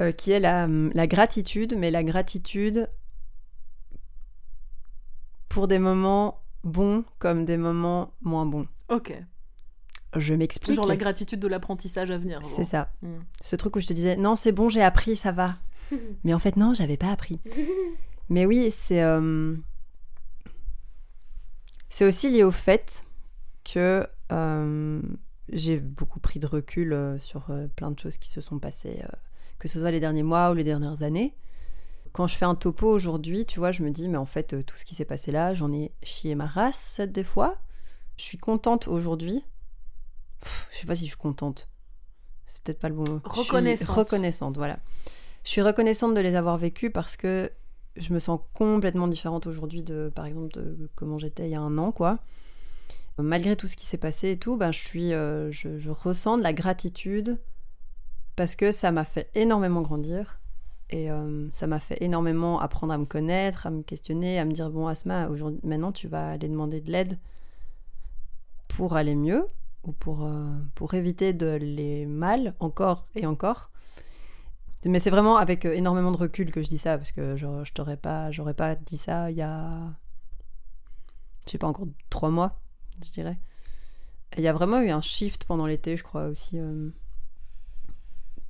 [SPEAKER 2] euh, qui est la, la gratitude, mais la gratitude pour des moments bons comme des moments moins bons.
[SPEAKER 3] ok.
[SPEAKER 2] Je m'explique.
[SPEAKER 3] Genre la gratitude de l'apprentissage à venir.
[SPEAKER 2] C'est ça.
[SPEAKER 3] Mm.
[SPEAKER 2] Ce truc où je te disais, non, c'est bon, j'ai appris, ça va. Mais en fait, non, j'avais pas appris. Mais oui, c'est. euh, C'est aussi lié au fait que euh, j'ai beaucoup pris de recul euh, sur plein de choses qui se sont passées, que ce soit les derniers mois ou les dernières années. Quand je fais un topo aujourd'hui, tu vois, je me dis, mais en fait, tout ce qui s'est passé là, j'en ai chié ma race des fois. Je suis contente aujourd'hui. Pff, Je sais pas si je suis contente. C'est peut-être pas le bon mot.
[SPEAKER 3] Reconnaissante,
[SPEAKER 2] voilà. Je suis reconnaissante de les avoir vécues parce que je me sens complètement différente aujourd'hui de, par exemple, de comment j'étais il y a un an, quoi. Malgré tout ce qui s'est passé et tout, ben, je, suis, euh, je, je ressens de la gratitude parce que ça m'a fait énormément grandir et euh, ça m'a fait énormément apprendre à me connaître, à me questionner, à me dire bon Asma, aujourd'hui, maintenant tu vas aller demander de l'aide pour aller mieux ou pour, euh, pour éviter de les mal encore et encore. Mais c'est vraiment avec euh, énormément de recul que je dis ça parce que je, je t'aurais pas, pas dit ça il y a, je sais pas encore trois mois, je dirais. Il y a vraiment eu un shift pendant l'été, je crois aussi. Euh,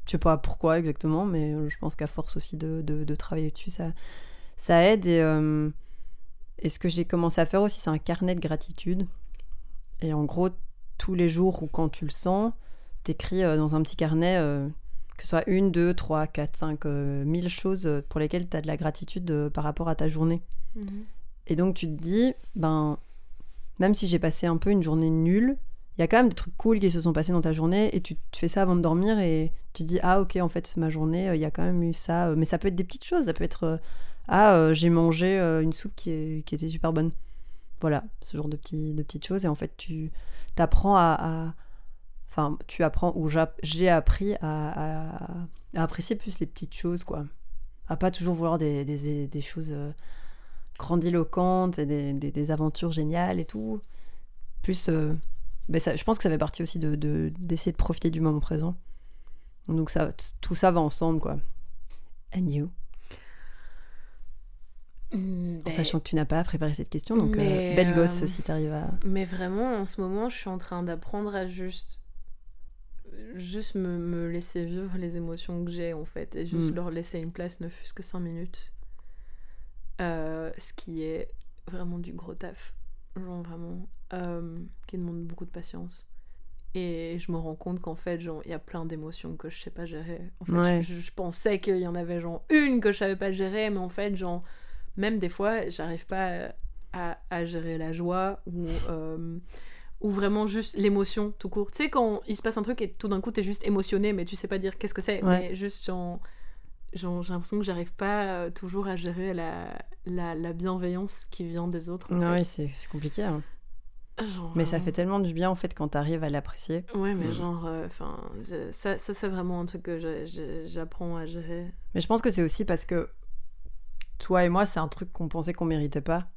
[SPEAKER 2] je sais pas pourquoi exactement, mais je pense qu'à force aussi de, de, travailler dessus, ça, ça aide. Euh, et ce que j'ai commencé à faire aussi, c'est un carnet de gratitude. Et en gros, tous les jours ou quand tu le sens, t'écris euh, dans un petit carnet euh, que ce soit une, deux, trois, quatre, cinq, euh, mille choses pour lesquelles tu as de la gratitude par rapport à ta journée.
[SPEAKER 3] Mhm.
[SPEAKER 2] Et donc tu te dis, ben, même si j'ai passé un peu une journée nulle, il y a quand même des trucs cool qui se sont passés dans ta journée et tu te fais ça avant de dormir et tu te dis, ah ok, en fait, ma journée, il y a quand même eu ça. Mais ça peut être des petites choses, ça peut être, ah, euh, j'ai mangé euh, une soupe qui, est- qui était super bonne. Voilà, ce genre de, de petites choses. Et en fait, tu apprends à, Enfin, tu apprends, ou j'a- j'ai appris à, apprécier plus les petites choses, quoi. À pas toujours vouloir des, des, choses euh, grandiloquentes et des, des- aventures géniales et tout. Plus, euh, ben je pense que ça fait partie aussi de, de- d'essayer de profiter du moment présent. Donc ça, tout ça va ensemble, quoi. And you
[SPEAKER 3] Mm,
[SPEAKER 2] En
[SPEAKER 3] ben,
[SPEAKER 2] sachant que tu n'as pas préparé cette question, donc euh, belle gosse
[SPEAKER 3] euh,
[SPEAKER 2] si t'arrives à...
[SPEAKER 3] Mais vraiment, en ce moment, je suis en train d'apprendre à juste. Juste me, me laisser vivre les émotions que j'ai, en fait. Et juste
[SPEAKER 2] Mm.
[SPEAKER 3] leur laisser une place, ne fût-ce que 5 minutes. Euh, ce qui est vraiment du gros taf. Genre, vraiment. euh, qui demande beaucoup de patience. Et je me rends compte qu'en fait, genre, il y a plein d'émotions que je sais pas gérer. En fait,
[SPEAKER 2] Ouais.
[SPEAKER 3] je, je pensais qu'il y en avait, genre, une que je savais pas gérer, mais en fait, genre, même des fois, j'arrive pas à, à gérer la joie ou, euh, ou vraiment juste l'émotion tout court. Tu sais, quand il se passe un truc et tout d'un coup, t'es juste émotionné, mais tu sais pas dire qu'est-ce que c'est.
[SPEAKER 2] Ouais.
[SPEAKER 3] Mais juste, genre, genre, j'ai l'impression que j'arrive pas euh, toujours à gérer la, la, la bienveillance qui vient des autres.
[SPEAKER 2] Non, oui, c'est c'est compliqué. hein.
[SPEAKER 3] Genre,
[SPEAKER 2] Mais ça fait tellement du bien, en fait, quand t'arrives à l'apprécier.
[SPEAKER 3] Ouais, mais
[SPEAKER 2] Mm.
[SPEAKER 3] genre, enfin, ça, ça c'est vraiment un truc que j'apprends à gérer.
[SPEAKER 2] Mais je pense que c'est aussi parce que toi et moi, c'est un truc qu'on pensait qu'on méritait pas,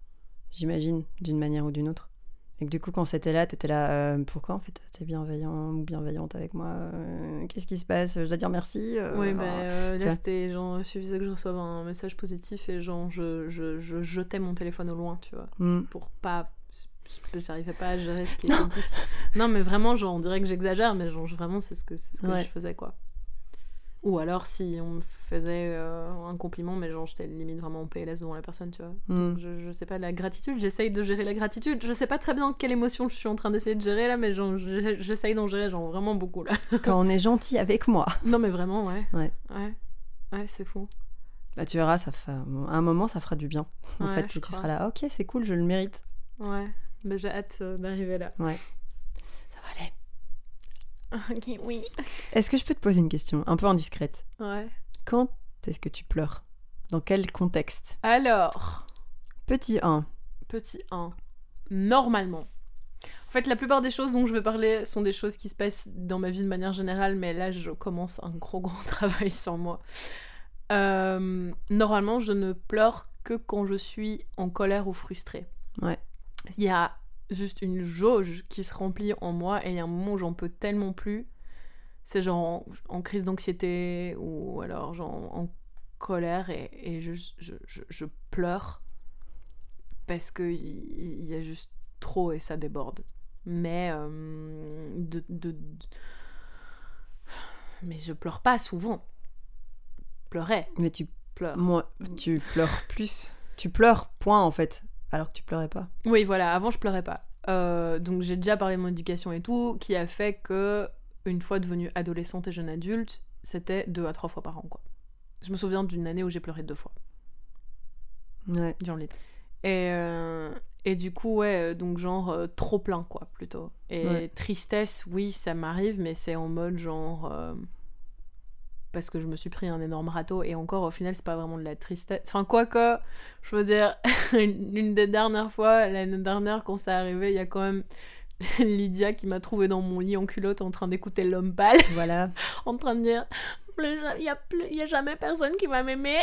[SPEAKER 2] j'imagine, d'une manière ou d'une autre. Et que du coup, quand c'était là, t'étais là, euh, pourquoi en fait t'es bienveillant ou bienveillante avec moi euh, Qu'est-ce qui se passe Je dois dire merci euh,
[SPEAKER 3] Oui, bah euh,
[SPEAKER 2] tu
[SPEAKER 3] là c'était genre, il suffisait que je reçoive un message positif et genre, je, je, je jetais mon téléphone au loin, tu vois,
[SPEAKER 2] Hmm.
[SPEAKER 3] pour pas. J'arrivais pas à gérer ce qui était dit. Non, mais vraiment, genre, on dirait que j'exagère, mais genre, vraiment, c'est ce que, c'est ce que
[SPEAKER 2] Ouais.
[SPEAKER 3] je faisais, quoi. Ou alors, si on me faisait euh, un compliment, mais genre, j'étais limite vraiment en PLS devant la personne, tu vois.
[SPEAKER 2] Hmm.
[SPEAKER 3] Je, je sais pas, la gratitude, j'essaye de gérer la gratitude. Je sais pas très bien quelle émotion je suis en train d'essayer de gérer là, mais j'essaye d'en gérer, genre, vraiment beaucoup là.
[SPEAKER 2] Quand on est gentil avec moi,
[SPEAKER 3] Non, mais vraiment, ouais.
[SPEAKER 2] Ouais.
[SPEAKER 3] Ouais, ouais c'est fou.
[SPEAKER 2] bah tu verras, ça fait... à un moment, ça fera du bien. En
[SPEAKER 3] Ouais,
[SPEAKER 2] fait, tu seras là, ok, c'est cool, je le mérite.
[SPEAKER 3] Ouais, mais j'ai hâte euh, d'arriver là.
[SPEAKER 2] Ouais.
[SPEAKER 3] Ok, oui.
[SPEAKER 2] Est-ce que je peux te poser une question, un peu indiscrète?
[SPEAKER 3] Ouais.
[SPEAKER 2] Quand est-ce que tu pleures? Dans quel contexte?
[SPEAKER 3] Alors,
[SPEAKER 2] Petit 1.
[SPEAKER 3] petit 1. Normalement. En fait, la plupart des choses dont je vais parler sont des choses qui se passent dans ma vie de manière générale, mais là, je commence un gros, gros travail sur moi. Euh, normalement, je ne pleure que quand je suis en colère ou frustrée.
[SPEAKER 2] Ouais.
[SPEAKER 3] Il y a juste une jauge qui se remplit en moi et il y a un moment où j'en peux tellement plus. C'est genre en, en crise d'anxiété ou alors genre en colère et, je, je, je pleure parce que il il y, a juste trop et ça déborde. Mais euh, de, de- de- mais je pleure pas souvent. Pleurais,
[SPEAKER 2] Mais tu,
[SPEAKER 3] pleure.
[SPEAKER 2] moi, tu pleures plus. Tu pleures, point, en fait. Alors que tu pleurais pas.
[SPEAKER 3] Oui, voilà, avant je pleurais pas. Euh, donc j'ai déjà parlé de mon éducation et tout, qui a fait que, une fois devenue adolescente et jeune adulte, c'était deux à trois fois par an, quoi. Je me souviens d'une année où j'ai pleuré deux fois,
[SPEAKER 2] Ouais.
[SPEAKER 3] j'en lit. Et, euh, et du coup, ouais, euh, donc genre euh, trop plein, quoi, plutôt. Et
[SPEAKER 2] Ouais.
[SPEAKER 3] tristesse, oui, ça m'arrive, mais c'est en mode genre. Parce que je me suis pris un énorme râteau et encore au final c'est pas vraiment de la tristesse. Enfin quoique, je veux dire, une des dernières fois, l'année dernière quand ça arrivé, il y a quand même Lydia qui m'a trouvé dans mon lit en culotte en train d'écouter l'homme pâle.
[SPEAKER 2] Voilà.
[SPEAKER 3] en train de dire il y a, y a jamais personne qui va m'aimer.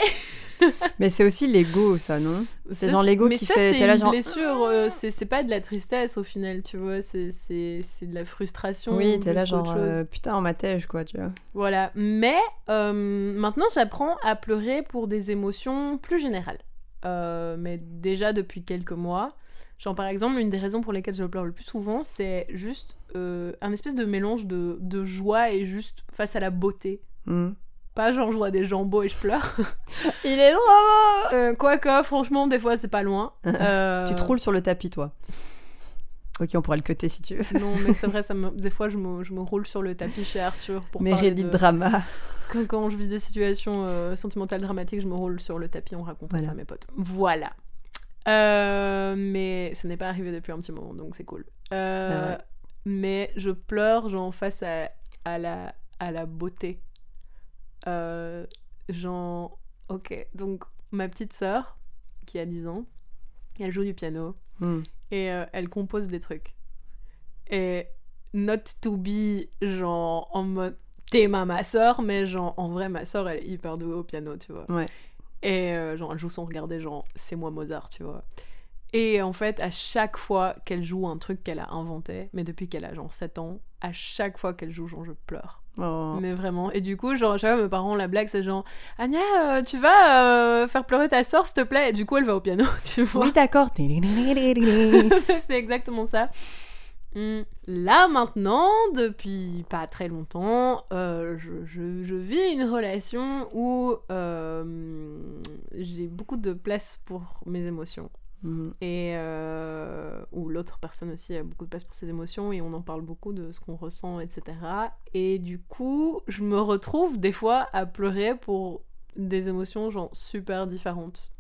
[SPEAKER 2] mais c'est aussi l'ego, ça, non? C'est genre l'ego qui
[SPEAKER 3] ça,
[SPEAKER 2] fait.
[SPEAKER 3] C'est une blessure, euh, c'est pas de la tristesse au final, tu vois, c'est de la frustration.
[SPEAKER 2] Oui, t'es là genre euh, putain en matège, quoi, tu vois.
[SPEAKER 3] Voilà, mais euh, maintenant j'apprends à pleurer pour des émotions plus générales. mais déjà depuis quelques mois. Genre, par exemple, une des raisons pour lesquelles je pleure le plus souvent, c'est juste un espèce de mélange de, de, joie et juste face à la beauté. Hmm. Pas genre je vois des jambos et je pleure.
[SPEAKER 2] Il est drôle
[SPEAKER 3] euh, Quoique, franchement, des fois c'est pas loin. Euh,
[SPEAKER 2] tu te roules sur le tapis, toi. Ok, on pourra le coter si tu veux.
[SPEAKER 3] non, mais c'est vrai, ça me... des fois je me, je me, roule sur le tapis chez Arthur pour
[SPEAKER 2] parler de... drama.
[SPEAKER 3] Parce que quand je vis des situations euh, sentimentales dramatiques, je me roule sur le tapis en racontant ça à mes potes. Voilà. Mais ça n'est pas arrivé depuis un petit moment, donc c'est cool. mais je pleure genre face à, à, la, à la beauté euh, genre, ok, donc ma petite sœur, qui a 10 ans, elle joue du piano hmm. et euh, elle compose des trucs. Et not to be, genre, en mode t'es ma, ma sœur, mais genre, en vrai, ma sœur, elle est hyper douée au piano, tu vois.
[SPEAKER 2] Ouais.
[SPEAKER 3] Et euh, genre, elle joue sans regarder, genre, c'est moi Mozart, tu vois. Et en fait, à chaque fois qu'elle joue un truc qu'elle a inventé, mais depuis qu'elle a genre 7 ans, à chaque fois qu'elle joue, genre, je pleure.
[SPEAKER 2] Oh.
[SPEAKER 3] Mais vraiment. Et du coup, genre, chaque fois, mes parents, la blague, c'est genre, Anya, euh, tu vas euh, faire pleurer ta soeur, s'il te plaît? Et du coup, elle va au piano, tu vois.
[SPEAKER 2] Oui, d'accord.
[SPEAKER 3] c'est exactement ça. Hmm. Là, maintenant, depuis pas très longtemps, euh, je, je, je, vis une relation où j'ai beaucoup de place pour mes émotions. Mm. Et euh, où l'autre personne aussi a beaucoup de place pour ses émotions et on en parle beaucoup de ce qu'on ressent, etc. Et du coup, je me retrouve des fois à pleurer pour des émotions genre super différentes.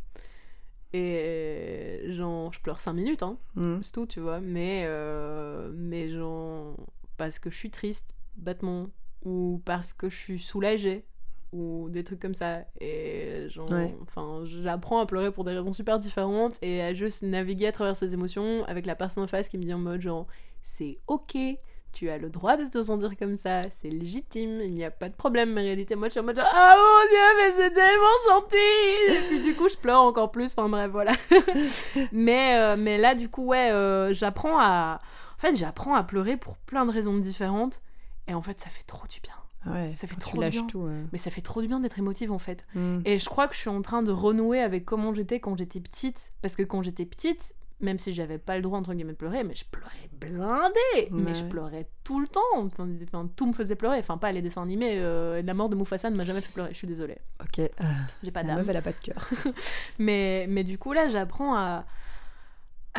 [SPEAKER 3] Et genre, je pleure 5 minutes, hein, mm. c'est tout, tu vois. Mais, euh, mais genre, parce que je suis triste, bêtement, ou parce que je suis soulagée, ou des trucs comme ça. Et genre, enfin, j'apprends à pleurer pour des raisons super différentes et à juste naviguer à travers ces émotions avec la personne en face qui me dit en mode genre, c'est ok, tu as le droit de te sentir comme ça, c'est légitime, il n'y a pas de problème, mais réalité, moi je suis en mode genre, ah mon dieu, mais c'est tellement gentil! Et puis du coup, je pleure encore plus, enfin bref, voilà. mais, euh, mais là, du coup, ouais, euh, j'apprends à. En fait, j'apprends à pleurer pour plein de raisons différentes et en fait, ça fait trop du bien.
[SPEAKER 2] Ouais,
[SPEAKER 3] ça fait trop du bien.
[SPEAKER 2] Tout,
[SPEAKER 3] Mais ça fait trop du bien d'être émotive en fait.
[SPEAKER 2] Mm.
[SPEAKER 3] Et je crois que je suis en train de renouer avec comment j'étais quand j'étais petite. Parce que quand j'étais petite, même si j'avais pas le droit entre guillemets de pleurer, mais je pleurais blindé. Mais je pleurais tout le temps. Enfin, tout me faisait pleurer. Enfin, pas les dessins animés. Euh, la mort de Mufasa ne m'a jamais fait pleurer. Je suis désolée.
[SPEAKER 2] Ok. Euh,
[SPEAKER 3] J'ai pas d'âme.
[SPEAKER 2] La meuf, elle a pas de cœur.
[SPEAKER 3] mais, mais du coup, là, j'apprends à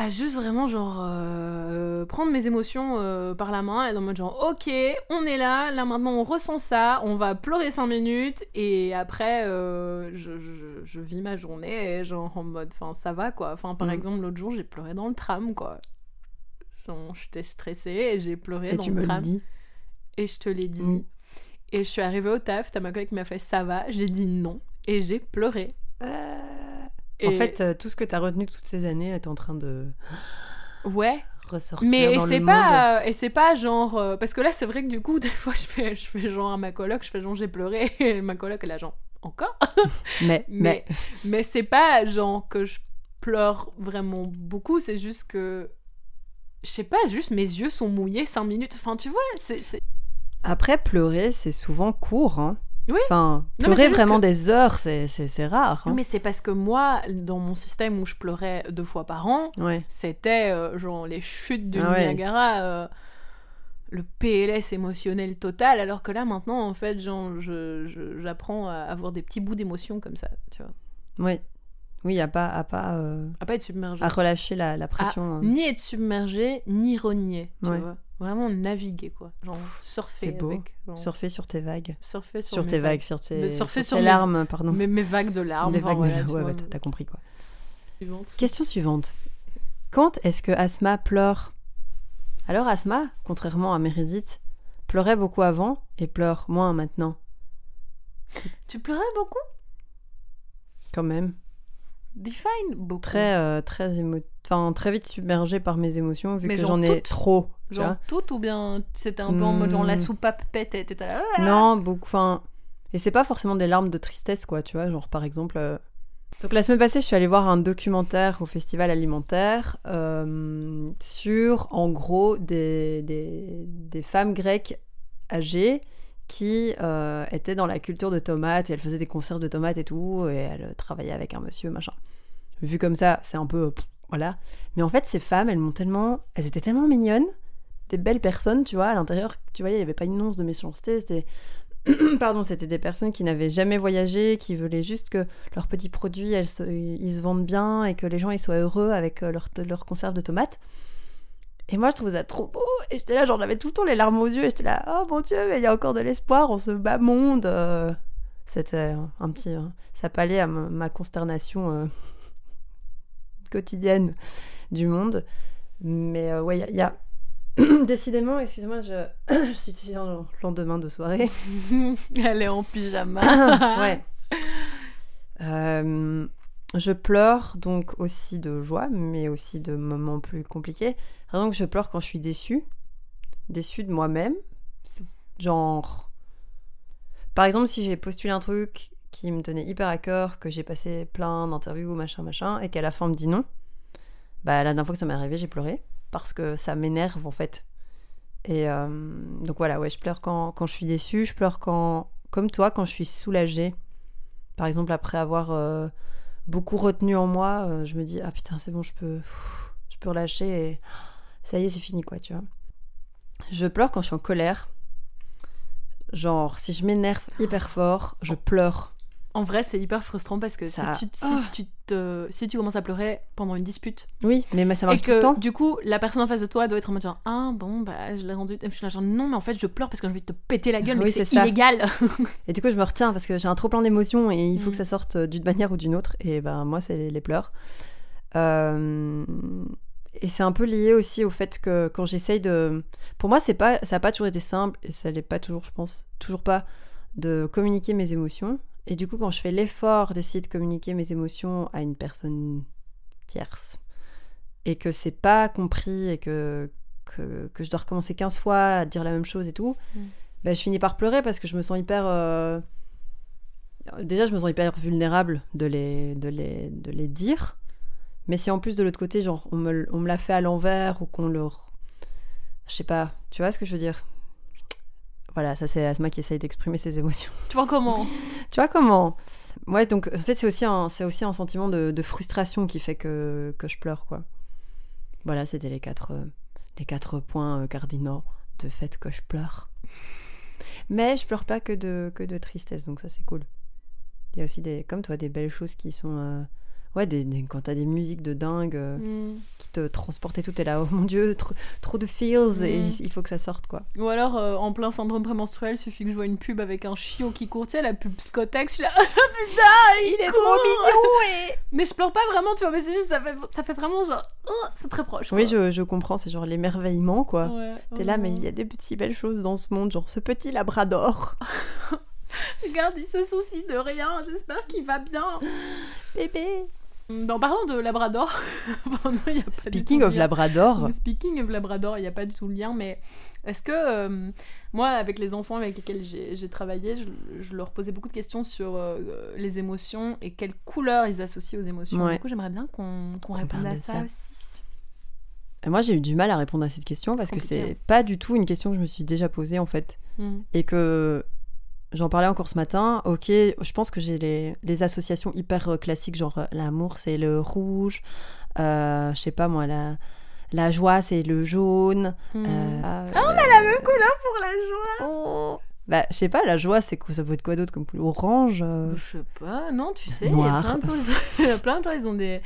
[SPEAKER 3] à juste vraiment genre euh, prendre mes émotions euh, par la main et dans mode genre ok on est là là maintenant on ressent ça on va pleurer 5 minutes et après euh, je, je, je, vis ma journée genre en mode enfin ça va quoi. Enfin par mm. exemple l'autre jour j'ai pleuré dans le tram quoi. J'étais stressée et j'ai pleuré
[SPEAKER 2] et
[SPEAKER 3] dans
[SPEAKER 2] tu
[SPEAKER 3] le
[SPEAKER 2] me
[SPEAKER 3] tram.
[SPEAKER 2] dis.
[SPEAKER 3] et je te l'ai dit.
[SPEAKER 2] Mm.
[SPEAKER 3] et je suis arrivée au taf t'as ma collègue qui m'a fait ça va? J'ai dit non et j'ai pleuré
[SPEAKER 2] en fait, euh, tout ce que tu as retenu toutes ces années est en train de.
[SPEAKER 3] Ouais.
[SPEAKER 2] Ressortir
[SPEAKER 3] mais
[SPEAKER 2] dans
[SPEAKER 3] c'est pas
[SPEAKER 2] monde.
[SPEAKER 3] et c'est pas genre euh, parce que là c'est vrai que du coup des fois je fais je fais genre à ma coloc je fais genre j'ai pleuré et ma coloc elle a genre encore
[SPEAKER 2] mais
[SPEAKER 3] mais mais, c'est pas genre que je pleure vraiment beaucoup c'est juste que je sais pas juste mes yeux sont mouillés 5 minutes enfin tu vois c'est
[SPEAKER 2] après pleurer c'est souvent court hein
[SPEAKER 3] oui.
[SPEAKER 2] Enfin, pleurer vraiment des heures, c'est rare. Hein.
[SPEAKER 3] Mais c'est parce que moi, dans mon système où je pleurais deux fois par an, c'était euh, genre les chutes du ah Niagara, euh, le PLS émotionnel total, alors que là maintenant, en fait, j'apprends à avoir des petits bouts d'émotion comme ça, tu vois.
[SPEAKER 2] Oui. Oui, à pas à pas euh,
[SPEAKER 3] à pas être submergé.
[SPEAKER 2] À relâcher la, la pression.
[SPEAKER 3] Hein. Ni être submergé, ni renier, tu vois. Vraiment naviguer, quoi. Genre surfer.
[SPEAKER 2] C'est beau.
[SPEAKER 3] Avec,
[SPEAKER 2] Surfer sur tes vagues.
[SPEAKER 3] Surfer sur,
[SPEAKER 2] sur tes
[SPEAKER 3] vagues.
[SPEAKER 2] vagues, sur tes,
[SPEAKER 3] surfer
[SPEAKER 2] sur tes larmes, pardon.
[SPEAKER 3] Mes, mes, vagues de larmes.
[SPEAKER 2] Les vagues
[SPEAKER 3] voilà,
[SPEAKER 2] de larmes, ouais, t'as compris, quoi.
[SPEAKER 3] Suivante.
[SPEAKER 2] Question suivante. Quand est-ce que Asma pleure? Alors Asma, contrairement à Meredith, pleurait beaucoup avant et pleure moins maintenant.
[SPEAKER 3] Tu pleurais beaucoup?
[SPEAKER 2] Quand même.
[SPEAKER 3] Define beaucoup.
[SPEAKER 2] Très, euh, très, émo... enfin, très vite submergée par mes émotions, vu
[SPEAKER 3] Mais
[SPEAKER 2] que j'en ai
[SPEAKER 3] toutes
[SPEAKER 2] trop.
[SPEAKER 3] Genre
[SPEAKER 2] vois.
[SPEAKER 3] tout ou bien c'était un peu en mode genre la
[SPEAKER 2] Hmm.
[SPEAKER 3] soupape pète et t'étais là. Ah
[SPEAKER 2] Non, beaucoup. Enfin, et c'est pas forcément des larmes de tristesse, quoi, tu vois. Genre, par exemple. euh, Donc, la semaine passée, je suis allée voir un documentaire au Festival Alimentaire euh, sur, en gros, des, des, des femmes grecques âgées qui euh, étaient dans la culture de tomates et elles faisaient des concerts de tomates et tout, et elles travaillaient avec un monsieur, machin. Vu comme ça, c'est un peu. voilà. Mais en fait, ces femmes, elles m'ont tellement. Elles étaient tellement mignonnes, des belles personnes, tu vois, à l'intérieur, tu vois, il n'y avait pas une once de méchanceté, c'était. Pardon, c'était des personnes qui n'avaient jamais voyagé, qui voulaient juste que leurs petits produits, elles ils se vendent bien et que les gens ils soient heureux avec leur, leur conserve de tomates. Et moi, je trouvais ça trop beau. Et j'étais là, genre, j'avais tout le temps les larmes aux yeux. Et j'étais là, oh mon Dieu, mais il y a encore de l'espoir en ce bas monde. Euh, C'était un, un petit. euh, ça palait à ma, consternation euh, quotidienne du monde. Mais euh, ouais, il y a- il y a. Décidément, excusez-moi, je, je suis suis en lendemain de soirée.
[SPEAKER 3] Elle est en pyjama.
[SPEAKER 2] ouais. Euh, je pleure donc aussi de joie, mais aussi de moments plus compliqués. Donc je pleure quand je suis déçue, déçue de moi-même. Genre, par exemple, si j'ai postulé un truc qui me tenait hyper à cœur, que j'ai passé plein d'interviews, machin, machin, et qu'à la fin on me dit non, bah la dernière fois que ça m'est arrivé, j'ai pleuré parce que ça m'énerve en fait. Et euh, donc voilà, ouais, je pleure quand, quand je suis déçue, je pleure quand, comme toi, quand je suis soulagée. Par exemple, après avoir euh, beaucoup retenu en moi, euh, je me dis ah putain c'est bon, je peux, je peux relâcher et ça y est, c'est fini quoi, tu vois. Je pleure quand je suis en colère. Genre, si je m'énerve hyper fort, je pleure.
[SPEAKER 3] En vrai, c'est hyper frustrant parce que
[SPEAKER 2] Ça-
[SPEAKER 3] si, tu, si,
[SPEAKER 2] Ah.
[SPEAKER 3] tu te, si tu commences à pleurer pendant une dispute
[SPEAKER 2] Oui, mais mais ça
[SPEAKER 3] et
[SPEAKER 2] marche tout le temps.
[SPEAKER 3] du coup la personne en face de toi doit être en mode genre ah bon bah je l'ai rendu et je suis là genre non mais en fait je pleure parce que j'ai envie de te péter la gueule mais
[SPEAKER 2] Oui,
[SPEAKER 3] c'est
[SPEAKER 2] c'est
[SPEAKER 3] illégal
[SPEAKER 2] Et du coup, je me retiens parce que j'ai un trop plein d'émotions et il faut
[SPEAKER 3] Mm.
[SPEAKER 2] que ça sorte euh, d'une manière ou d'une autre. Et ben, moi, c'est les, les pleurs. Euh, Et c'est un peu lié aussi au fait que quand j'essaye de. Pour moi, c'est pas, ça n'a pas toujours été simple et ça l'est pas toujours, je pense, toujours pas, de communiquer mes émotions. Et du coup, quand je fais l'effort d'essayer de communiquer mes émotions à une personne tierce et que c'est pas compris et que, que, que je dois recommencer 15 fois à dire la même chose et tout, ben, je finis par pleurer parce que je me sens hyper. euh, Déjà, je me sens hyper vulnérable de les, de les, de les dire. Mais si en plus de l'autre côté, genre, on me, l- on me l'a fait à l'envers ou qu'on leur. Je sais pas, tu vois ce que je veux dire? Voilà, ça c'est Asma qui essaye d'exprimer ses émotions.
[SPEAKER 3] tu vois comment?
[SPEAKER 2] Tu vois comment? Ouais, donc en fait, c'est aussi un, aussi un sentiment de, de frustration qui fait que, que je pleure, quoi. Voilà, c'était les quatre, euh, les quatre points euh, cardinaux de fait que je pleure. Mais je pleure pas que de, que de tristesse, donc ça c'est cool. Il y a aussi des, comme toi, des belles choses qui sont. euh, ouais, des, des- quand t'as des musiques de dingue euh,
[SPEAKER 3] Mm.
[SPEAKER 2] qui te transportent et tout, t'es là, oh mon dieu, trop, trop de feels et
[SPEAKER 3] Mm.
[SPEAKER 2] il, il faut que ça sorte, quoi.
[SPEAKER 3] ou alors euh, en plein syndrome prémenstruel suffit que je vois une pub avec un chiot qui court tu sais la pub Scotex je suis là putain il, est trop
[SPEAKER 2] mignon
[SPEAKER 3] mais je pleure pas vraiment tu vois mais c'est juste ça fait, ça fait vraiment genre oh, c'est très proche
[SPEAKER 2] Oui, je, je comprends, c'est genre l'émerveillement, quoi.
[SPEAKER 3] Ouais,
[SPEAKER 2] T'es là, mais il y a des petites belles choses dans ce monde, genre ce petit labrador.
[SPEAKER 3] regarde il se soucie de rien j'espère qu'il va bien
[SPEAKER 2] Bébé.
[SPEAKER 3] Ben, en parlant de Labrador, y a pas
[SPEAKER 2] Speaking of
[SPEAKER 3] lien.
[SPEAKER 2] Labrador,
[SPEAKER 3] Speaking of Labrador, il n'y a pas du tout le lien, mais est-ce que euh, moi, avec les enfants avec lesquels j'ai travaillé, je, je leur posais beaucoup de questions sur euh, les émotions et quelles couleurs ils associent aux émotions.
[SPEAKER 2] Ouais.
[SPEAKER 3] Du coup, j'aimerais bien qu'on réponde à ça,
[SPEAKER 2] ça.
[SPEAKER 3] aussi.
[SPEAKER 2] moi j'ai eu du mal à répondre à cette question parce que c'est pas du tout une question que je me suis déjà posée en fait.
[SPEAKER 3] Hmm.
[SPEAKER 2] Et que j'en parlais encore ce matin. Ok, je pense que j'ai les, les associations hyper euh, classiques, genre euh, l'amour c'est le rouge, euh, je sais pas moi, la, la joie c'est le jaune.
[SPEAKER 3] Hmm.
[SPEAKER 2] euh,
[SPEAKER 3] Ah, on a la même couleur pour la joie
[SPEAKER 2] Oh. Bah, je sais pas, la joie, c'est quoi Ça peut être quoi d'autre comme couleur Orange euh,
[SPEAKER 3] Je sais pas, non, tu sais, il y a plein de choses. Il y a plein de gens, ils ont des.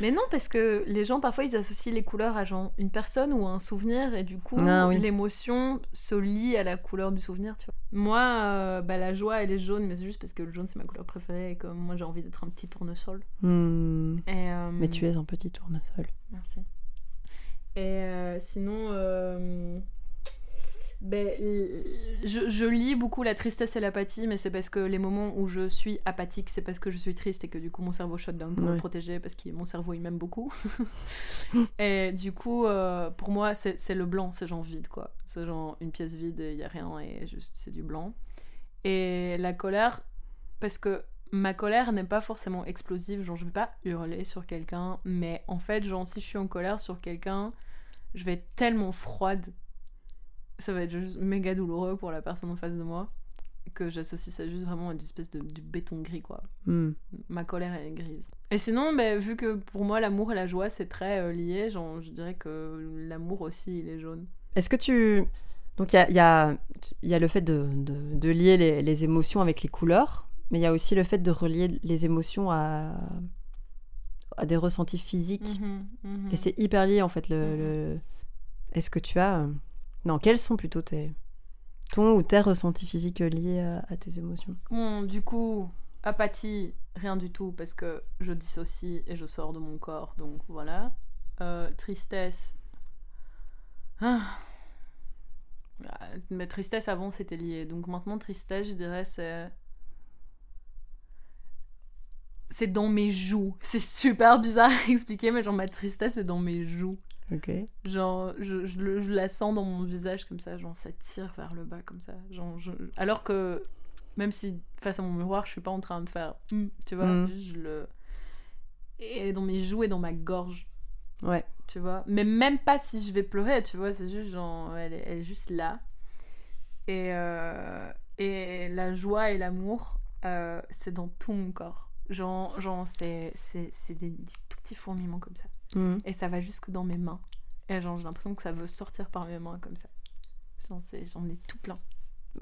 [SPEAKER 3] Mais non, parce que les gens, parfois, ils associent les couleurs à genre une personne ou un souvenir, et du coup,
[SPEAKER 2] Ah oui.
[SPEAKER 3] l'émotion se lie à la couleur du souvenir, tu vois. Moi, euh, bah, la joie, elle est jaune, mais c'est juste parce que le jaune, c'est ma couleur préférée, et que moi, j'ai envie d'être un petit tournesol. Et, euh,
[SPEAKER 2] Mais tu es un petit tournesol.
[SPEAKER 3] Merci. Et euh, sinon, Ben, je, je lis beaucoup la tristesse et l'apathie, mais c'est parce que les moments où je suis apathique, c'est parce que je suis triste et que du coup mon cerveau shut down pour me
[SPEAKER 2] Ouais.
[SPEAKER 3] protéger parce que mon cerveau il m'aime beaucoup. et du coup, euh, pour moi, c'est le blanc, c'est genre vide quoi. C'est genre une pièce vide et il y a rien et juste c'est du blanc. Et la colère, parce que ma colère n'est pas forcément explosive, genre je vais pas hurler sur quelqu'un, mais en fait, genre si je suis en colère sur quelqu'un, je vais être tellement froide ça va être juste méga douloureux pour la personne en face de moi que j'associe ça juste vraiment à une espèce de du béton gris quoi.
[SPEAKER 2] Hmm.
[SPEAKER 3] Ma colère est grise. Et sinon, ben, vu que pour moi l'amour et la joie c'est très euh, lié, genre, je dirais que l'amour aussi il est jaune.
[SPEAKER 2] Est-ce que tu. Donc, il y a, y, a, y a le fait de, de, de lier les, les émotions avec les couleurs, mais il y a aussi le fait de relier les émotions à, à des ressentis physiques.
[SPEAKER 3] Mhm, mhm.
[SPEAKER 2] Et c'est hyper lié, en fait. Le,
[SPEAKER 3] Mhm.
[SPEAKER 2] le- Est-ce que tu as. Non, quels sont plutôt tes. Ton ou tes ressentis physiques liés à, tes émotions?
[SPEAKER 3] Bon, du coup, apathie, rien du tout parce que je dissocie et je sors de mon corps, donc voilà. Euh, tristesse. Ah. Ah, tristesse avant c'était lié, donc maintenant tristesse, je dirais c'est. C'est dans mes joues. C'est super bizarre à expliquer, mais genre ma tristesse est dans mes joues.
[SPEAKER 2] Ok.
[SPEAKER 3] Genre, je, je le- je la sens dans mon visage comme ça, genre ça tire vers le bas comme ça. Genre, je- Alors que, même si face à mon miroir, je suis pas en train de faire. Hmm tu vois,
[SPEAKER 2] Mm.
[SPEAKER 3] juste je le. Et elle est dans mes joues et dans ma gorge,
[SPEAKER 2] Ouais.
[SPEAKER 3] tu vois? Mais même pas si je vais pleurer, tu vois, c'est juste genre. Elle est, elle est juste là. Et, euh, et la joie et l'amour, euh, c'est dans tout mon corps. Genre, genre c'est des, des tout petits fourmillements comme ça
[SPEAKER 2] Hmm.
[SPEAKER 3] et ça va jusque dans mes mains. Et genre, j'ai l'impression que ça veut sortir par mes mains comme ça. J'en ai tout plein.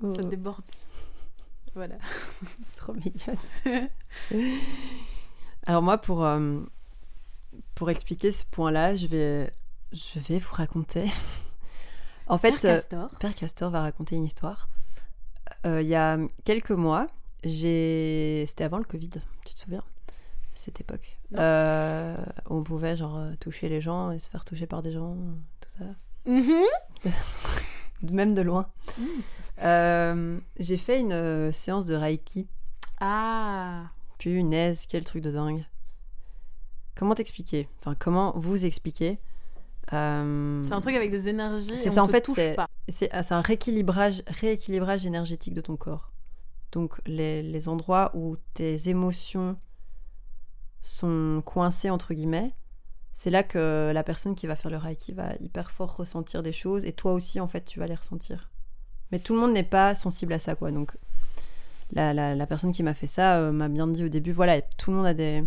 [SPEAKER 2] Oh,
[SPEAKER 3] Ça déborde. Voilà.
[SPEAKER 2] trop mignonne. Alors moi, pour, euh, pour expliquer ce point-là, je vais, je vais vous raconter. en fait,
[SPEAKER 3] Père
[SPEAKER 2] euh,
[SPEAKER 3] Castor.
[SPEAKER 2] Père Castor va raconter une histoire. Euh, Il y a quelques mois, j'ai... C'était avant le Covid, tu te souviens? Cette époque. Euh, on pouvait genre euh, toucher les gens et se faire toucher par des gens, tout ça.
[SPEAKER 3] Mhm.
[SPEAKER 2] Même de loin.
[SPEAKER 3] Mm.
[SPEAKER 2] Euh, j'ai fait une euh, séance de Reiki.
[SPEAKER 3] Ah.
[SPEAKER 2] Punaise, quel truc de dingue. Comment t'expliquer? Enfin, comment vous expliquer?
[SPEAKER 3] C'est un truc avec des énergies
[SPEAKER 2] C'est ça,
[SPEAKER 3] on
[SPEAKER 2] en
[SPEAKER 3] te
[SPEAKER 2] fait, ah, c'est un rééquilibrage, rééquilibrage énergétique de ton corps. Donc les, les endroits où tes émotions sont coincées, entre guillemets, c'est là que la personne qui va faire le Reiki va hyper fort ressentir des choses et toi aussi, en fait, tu vas les ressentir. Mais tout le monde n'est pas sensible à ça, quoi. Donc la, la- la personne qui m'a fait ça euh, m'a bien dit au début, voilà, tout le monde a des,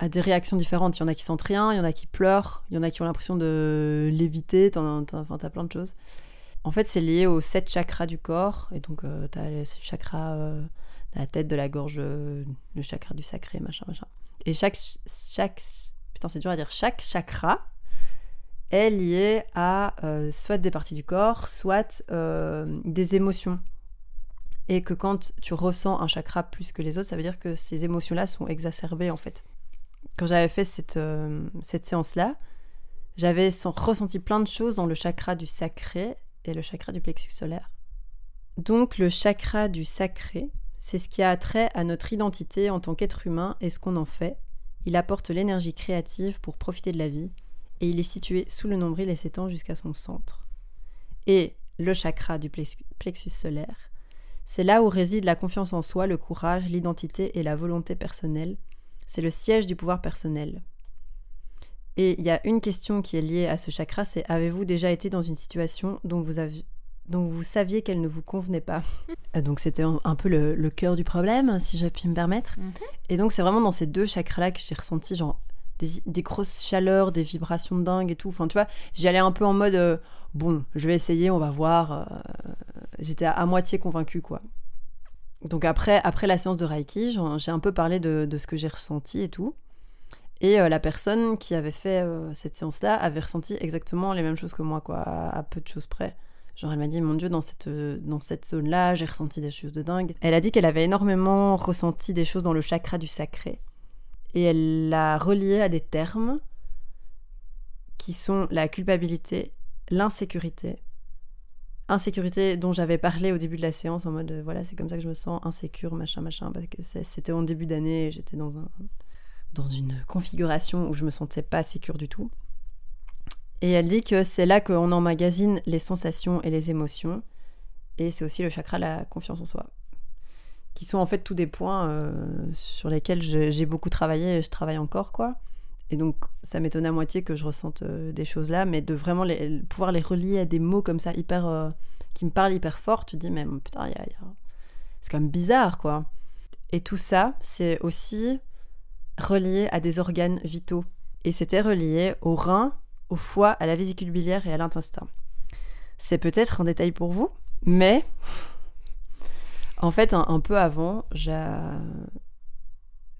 [SPEAKER 2] a des réactions différentes. Il y en a qui sentent rien, il y en a qui pleurent, il y en a qui ont l'impression de l'éviter, enfin, t'as plein de choses. En fait, c'est lié aux sept chakras du corps. Et donc, euh, t'as les chakras euh, la tête, de la gorge, euh, le chakra du sacré, machin, machin. Et chaque, chaque, putain, c'est dur à dire, chaque chakra est lié à euh, soit des parties du corps, soit euh, des émotions. Et que quand tu ressens un chakra plus que les autres, ça veut dire que ces émotions-là sont exacerbées, en fait. Quand j'avais fait cette, cette séance-là, j'avais sen- ressenti plein de choses dans le chakra du sacré et le chakra du plexus solaire. Donc le chakra du sacré, c'est ce qui a trait à notre identité en tant qu'être humain et ce qu'on en fait. Il apporte l'énergie créative pour profiter de la vie et il est situé sous le nombril et s'étend jusqu'à son centre. Et le chakra du plex- plexus solaire, c'est là où réside la confiance en soi, le courage, l'identité et la volonté personnelle. C'est le siège du pouvoir personnel. Et il y a une question qui est liée à ce chakra, c'est avez-vous déjà été dans une situation dont vous, aviez, dont vous saviez qu'elle ne vous convenait pas Euh, Donc c'était un, peu le, le cœur du problème, si je puis me permettre.
[SPEAKER 3] Mhm.
[SPEAKER 2] Et donc c'est vraiment dans ces deux chakras-là que j'ai ressenti genre des, des grosses chaleurs, des vibrations de dingue et tout. Enfin tu vois, j'y allais un peu en mode euh, bon, je vais essayer, on va voir. euh, J'étais à, à moitié convaincue quoi. Donc après, après la séance de Reiki, j'ai un peu parlé de, de ce que j'ai ressenti et tout. Et euh, la personne qui avait fait cette séance-là avait ressenti exactement les mêmes choses que moi, quoi, à, à peu de choses près. Genre, elle m'a dit, mon Dieu, dans cette, euh, dans cette zone-là, j'ai ressenti des choses de dingue. Elle a dit qu'elle avait énormément ressenti des choses dans le chakra du sacré. Et elle l'a relié à des termes qui sont la culpabilité, l'insécurité, insécurité dont j'avais parlé au début de la séance en mode euh, voilà c'est comme ça que je me sens insécure machin machin parce que c'était en début d'année j'étais dans un dans une configuration où je me sentais pas sécure du tout et elle dit que c'est là qu'on emmagasine les sensations et les émotions et c'est aussi le chakra de la confiance en soi qui sont en fait tous des points euh, sur lesquels j'ai beaucoup travaillé et je travaille encore quoi et donc, ça m'étonne à moitié que je ressente euh, des choses là, mais de vraiment pouvoir les relier à des mots comme ça, hyper. euh, qui me parlent hyper fort, tu dis, mais putain, c'est quand même bizarre, quoi. Et tout ça, c'est aussi relié à des organes vitaux. Et c'était relié au rein, au foie, à la vésicule biliaire et à l'intestin. C'est peut-être un détail pour vous, mais. En fait, un, peu avant,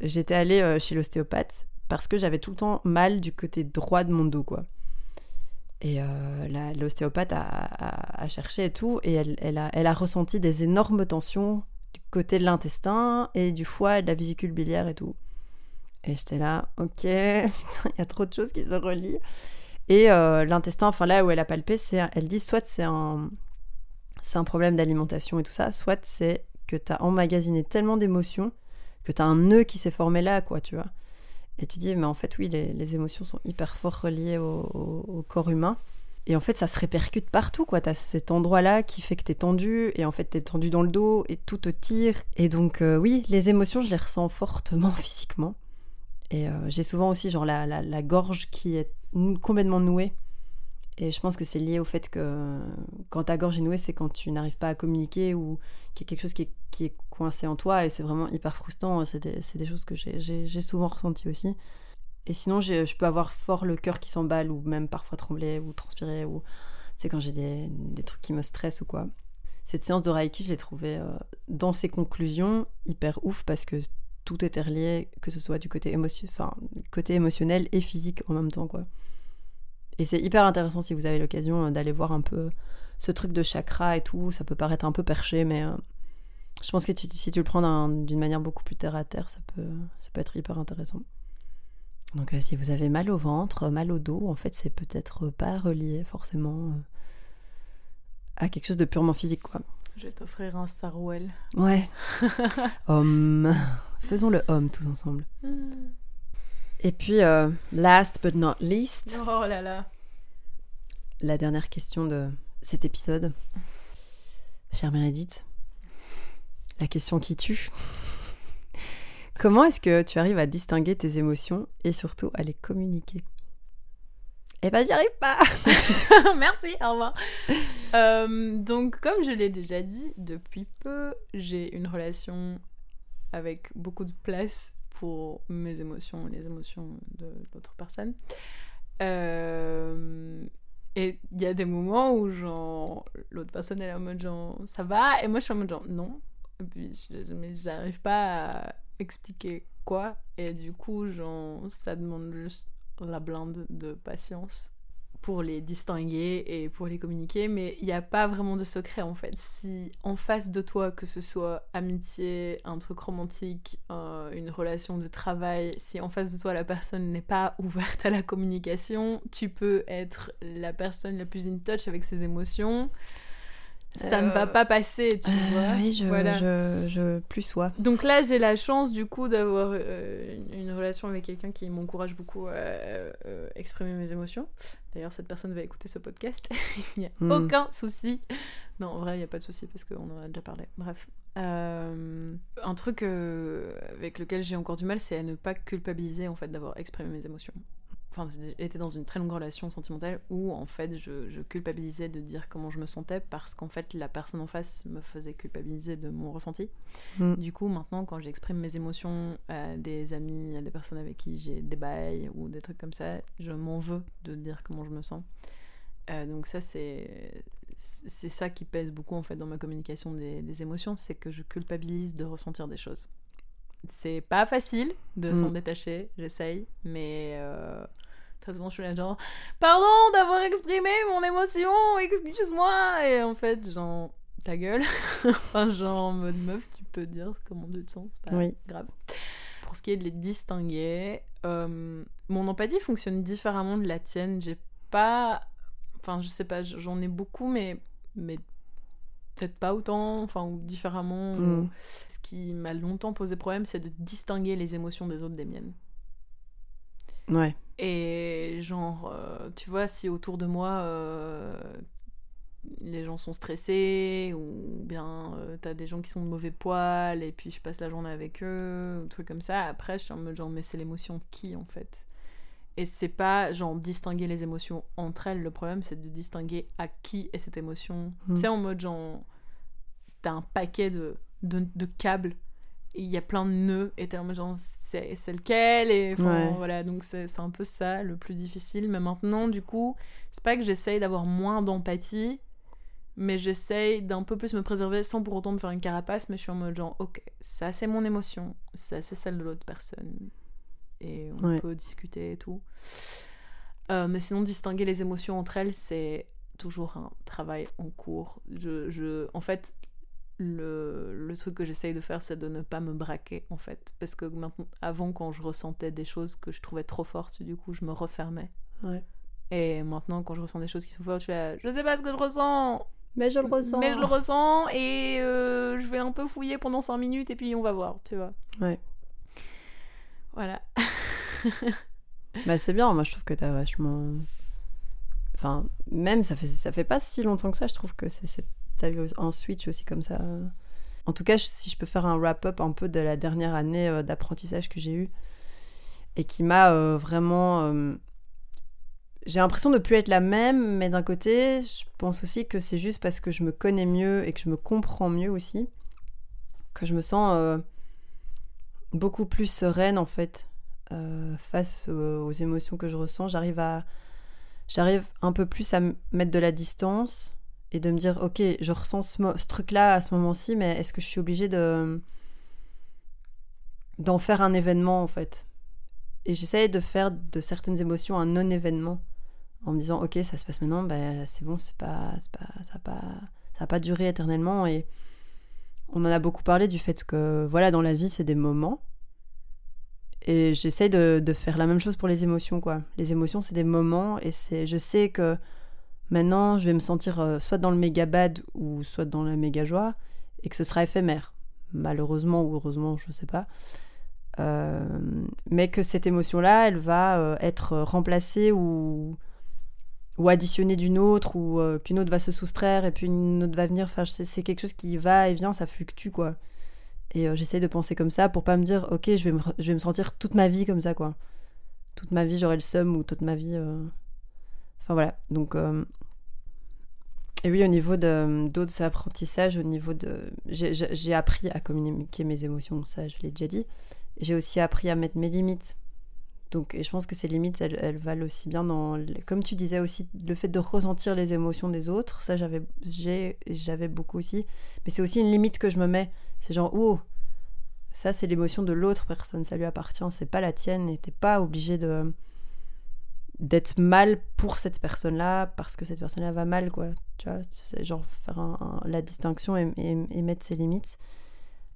[SPEAKER 2] j'étais allée euh, chez l'ostéopathe parce que j'avais tout le temps mal du côté droit de mon dos, quoi. Et euh, l'ostéopathe a, cherché et tout, et elle, a, ressenti des énormes tensions du côté de l'intestin et du foie et de la vésicule biliaire et tout. Et j'étais là, ok, il y a trop de choses qui se relient. Et euh, l'intestin, enfin là où elle a palpé, elle dit soit c'est un, c'est un problème d'alimentation et tout ça, soit c'est que tu as emmagasiné tellement d'émotions que tu as un nœud qui s'est formé là, quoi, tu vois. Et tu dis, mais en fait, oui, les, émotions sont hyper fort reliées au, corps humain. Et en fait, ça se répercute partout, quoi. Tu as cet endroit-là qui fait que tu es tendu, et en fait, tu es tendu dans le dos, et tout te tire. Et donc, euh, oui, les émotions, je les ressens fortement physiquement. Et euh, j'ai souvent aussi, genre, la, la, gorge qui est complètement nouée. Et je pense que c'est lié au fait que quand ta gorge est nouée, c'est quand tu n'arrives pas à communiquer ou qu'il y a quelque chose qui est, qui est coincé en toi et c'est vraiment hyper frustrant. C'est des, des choses que j'ai- souvent ressenties aussi. Et sinon, je peux avoir fort le cœur qui s'emballe ou même parfois trembler ou transpirer ou c'est quand j'ai des, des trucs qui me stressent ou quoi. Cette séance de Reiki, je l'ai trouvée euh, dans ses conclusions hyper ouf parce que tout était relié, que ce soit du côté, émotion, enfin, du côté émotionnel et physique en même temps quoi. Et c'est hyper intéressant si vous avez l'occasion euh, d'aller voir un peu ce truc de chakra et tout. Ça peut paraître un peu perché, mais euh, je pense que tu- si tu le prends d'un- d'une manière beaucoup plus terre à terre, ça peut, ça peut être hyper intéressant. Donc euh, si vous avez mal au ventre, mal au dos, en fait c'est peut-être pas relié forcément euh, à quelque chose de purement physique quoi.
[SPEAKER 3] Je vais t'offrir un Starwell.
[SPEAKER 2] Ouais. Homme. Faisons le homme tous ensemble. Et puis, euh, last but not least,
[SPEAKER 3] Oh là là.
[SPEAKER 2] la dernière question de cet épisode. Chère Meredith, la question qui tue. Comment est-ce que tu arrives à distinguer tes émotions et surtout à les communiquer? Eh ben, j'y arrive pas
[SPEAKER 3] Merci, au revoir. Euh, donc, comme je l'ai déjà dit, depuis peu, j'ai une relation avec beaucoup de place pour mes émotions, les émotions de l'autre personne. Euh, et il y a des moments où, l'autre personne elle est en mode genre, ça va? Et moi, je suis en mode genre, non. Et puis, je- mais j'arrive pas à expliquer quoi. Et du coup, genre, ça demande juste la blinde de patience pour les distinguer et pour les communiquer, mais il n'y a pas vraiment de secret en fait. Si en face de toi, que ce soit amitié, un truc romantique, une relation de travail, si en face de toi la personne n'est pas ouverte à la communication, tu peux être la personne la plus in touch avec ses émotions. Ça ne va
[SPEAKER 2] Euh,
[SPEAKER 3] pas passer, tu vois.
[SPEAKER 2] Euh, Oui, je,
[SPEAKER 3] Voilà.
[SPEAKER 2] je, je plus sois.
[SPEAKER 3] Donc là, j'ai la chance du coup d'avoir euh, une, relation avec quelqu'un qui m'encourage beaucoup à exprimer mes émotions. D'ailleurs, cette personne va écouter ce podcast. il n'y a
[SPEAKER 2] Hmm.
[SPEAKER 3] aucun souci. Non, en vrai, il n'y a pas de souci parce qu'on en a déjà parlé. Bref. Un truc avec lequel j'ai encore du mal, c'est à ne pas culpabiliser en fait d'avoir exprimé mes émotions. Enfin, j'étais dans une très longue relation sentimentale où en fait je, je culpabilisais de dire comment je me sentais parce qu'en fait la personne en face me faisait culpabiliser de mon ressenti.
[SPEAKER 2] Mm.
[SPEAKER 3] Du coup, maintenant, quand j'exprime mes émotions à des amis, à des personnes avec qui j'ai des bails ou des trucs comme ça, je m'en veux de dire comment je me sens. Euh, donc ça, c'est c'est ça qui pèse beaucoup en fait dans ma communication des, des émotions, c'est que je culpabilise de ressentir des choses. C'est pas facile de
[SPEAKER 2] Mm.
[SPEAKER 3] s'en détacher, j'essaye, mais euh, très souvent je suis là genre pardon d'avoir exprimé mon émotion, excuse-moi et en fait genre ta gueule, enfin genre en mode meuf tu peux dire comment tu te sens, c'est pas
[SPEAKER 2] Oui.
[SPEAKER 3] grave. Pour ce qui est de les distinguer, euh, mon empathie fonctionne différemment de la tienne. J'ai pas. Enfin, je sais pas, j'en ai beaucoup, mais, mais peut-être pas autant, enfin, ou différemment.
[SPEAKER 2] Mm.
[SPEAKER 3] ou- Ce qui m'a longtemps posé problème, c'est de distinguer les émotions des autres des miennes.
[SPEAKER 2] Ouais.
[SPEAKER 3] Et genre, euh, tu vois, si autour de moi, euh, les gens sont stressés, ou bien euh, t'as des gens qui sont de mauvais poil, et puis je passe la journée avec eux, ou trucs comme ça, après je suis en mode genre, mais c'est l'émotion de qui en fait? Et c'est pas genre distinguer les émotions entre elles, le problème c'est de distinguer à qui est cette émotion.
[SPEAKER 2] Mm.
[SPEAKER 3] Tu sais, en mode genre, t'as un paquet de, de, de câbles il y a plein de nœuds et t'es en mode genre c'est c'est lequel et
[SPEAKER 2] Ouais.
[SPEAKER 3] voilà donc c'est c'est un peu ça le plus difficile mais maintenant du coup c'est pas que j'essaye d'avoir moins d'empathie mais j'essaye d'un peu plus me préserver sans pour autant me faire une carapace mais je suis en mode genre ok ça c'est mon émotion ça c'est celle de l'autre personne et on
[SPEAKER 2] Ouais.
[SPEAKER 3] peut discuter et tout Euh, mais sinon distinguer les émotions entre elles c'est toujours un travail en cours je, je en fait le, le truc que j'essaye de faire, c'est de ne pas me braquer, en fait. Parce que maintenant, avant, quand je ressentais des choses que je trouvais trop fortes, du coup, je me refermais.
[SPEAKER 2] Ouais.
[SPEAKER 3] Et maintenant, quand je ressens des choses qui sont fortes, je suis là, je sais pas ce que je ressens,
[SPEAKER 2] Mais je le ressens.
[SPEAKER 3] mais je le ressens, et euh, je vais un peu fouiller pendant 5 minutes, et puis on va voir, tu vois.
[SPEAKER 2] Ouais.
[SPEAKER 3] Voilà.
[SPEAKER 2] Bah c'est bien, moi je trouve que t'as vachement... Enfin, même ça fait, ça fait pas si longtemps que ça, je trouve que c'est, t'as eu un switch aussi comme ça. En tout cas, si je peux faire un wrap-up un peu de la dernière année euh, d'apprentissage que j'ai eu et qui m'a euh, vraiment... euh, J'ai l'impression de plus être la même, mais d'un côté, je pense aussi que c'est juste parce que je me connais mieux et que je me comprends mieux aussi, que je me sens beaucoup plus sereine en fait euh, face aux, émotions que je ressens. J'arrive à, j'arrive un peu plus à mettre de la distance et de me dire, ok, je ressens ce, truc-là à ce moment-ci, mais est-ce que je suis obligée de d'en faire un événement en fait? Et j'essaye de faire de certaines émotions un non-événement en me disant, ok, ça se passe maintenant, ben c'est bon, c'est pas, pas, ça va pas, ça va pas durer éternellement et on en a beaucoup parlé du fait que voilà dans la vie c'est des moments et j'essaye de, de faire la même chose pour les émotions, quoi. Les émotions, c'est des moments, et c'est, je sais que maintenant, je vais me sentir euh, soit dans le méga bad ou soit dans la méga joie, et que ce sera éphémère. Malheureusement ou heureusement, je sais pas. Euh, mais que cette émotion-là, elle va euh, être remplacée ou, ou additionnée d'une autre, ou euh, qu'une autre va se soustraire, et puis une autre va venir. Enfin, c'est, quelque chose qui va et vient, ça fluctue, quoi. Et euh, j'essaye de penser comme ça pour pas me dire, ok, je vais me, je vais me sentir toute ma vie comme ça, quoi. Toute ma vie, j'aurai le seum ou toute ma vie. euh, Enfin voilà. Donc. euh, Et oui, au niveau d'autres apprentissages, au niveau de. J'ai appris à communiquer mes émotions, ça je l'ai déjà dit. J'ai aussi appris à mettre mes limites. Donc, et je pense que ces limites, elles, valent aussi bien dans. Comme tu disais aussi, le fait de ressentir les émotions des autres, ça j'avais, j'avais beaucoup aussi. Mais c'est aussi une limite que je me mets. C'est genre, oh, ça c'est l'émotion de l'autre personne, ça lui appartient, c'est pas la tienne, et t'es pas obligé de d'être mal pour cette personne-là parce que cette personne-là va mal, quoi. Tu vois, genre faire la distinction et- et mettre ses limites.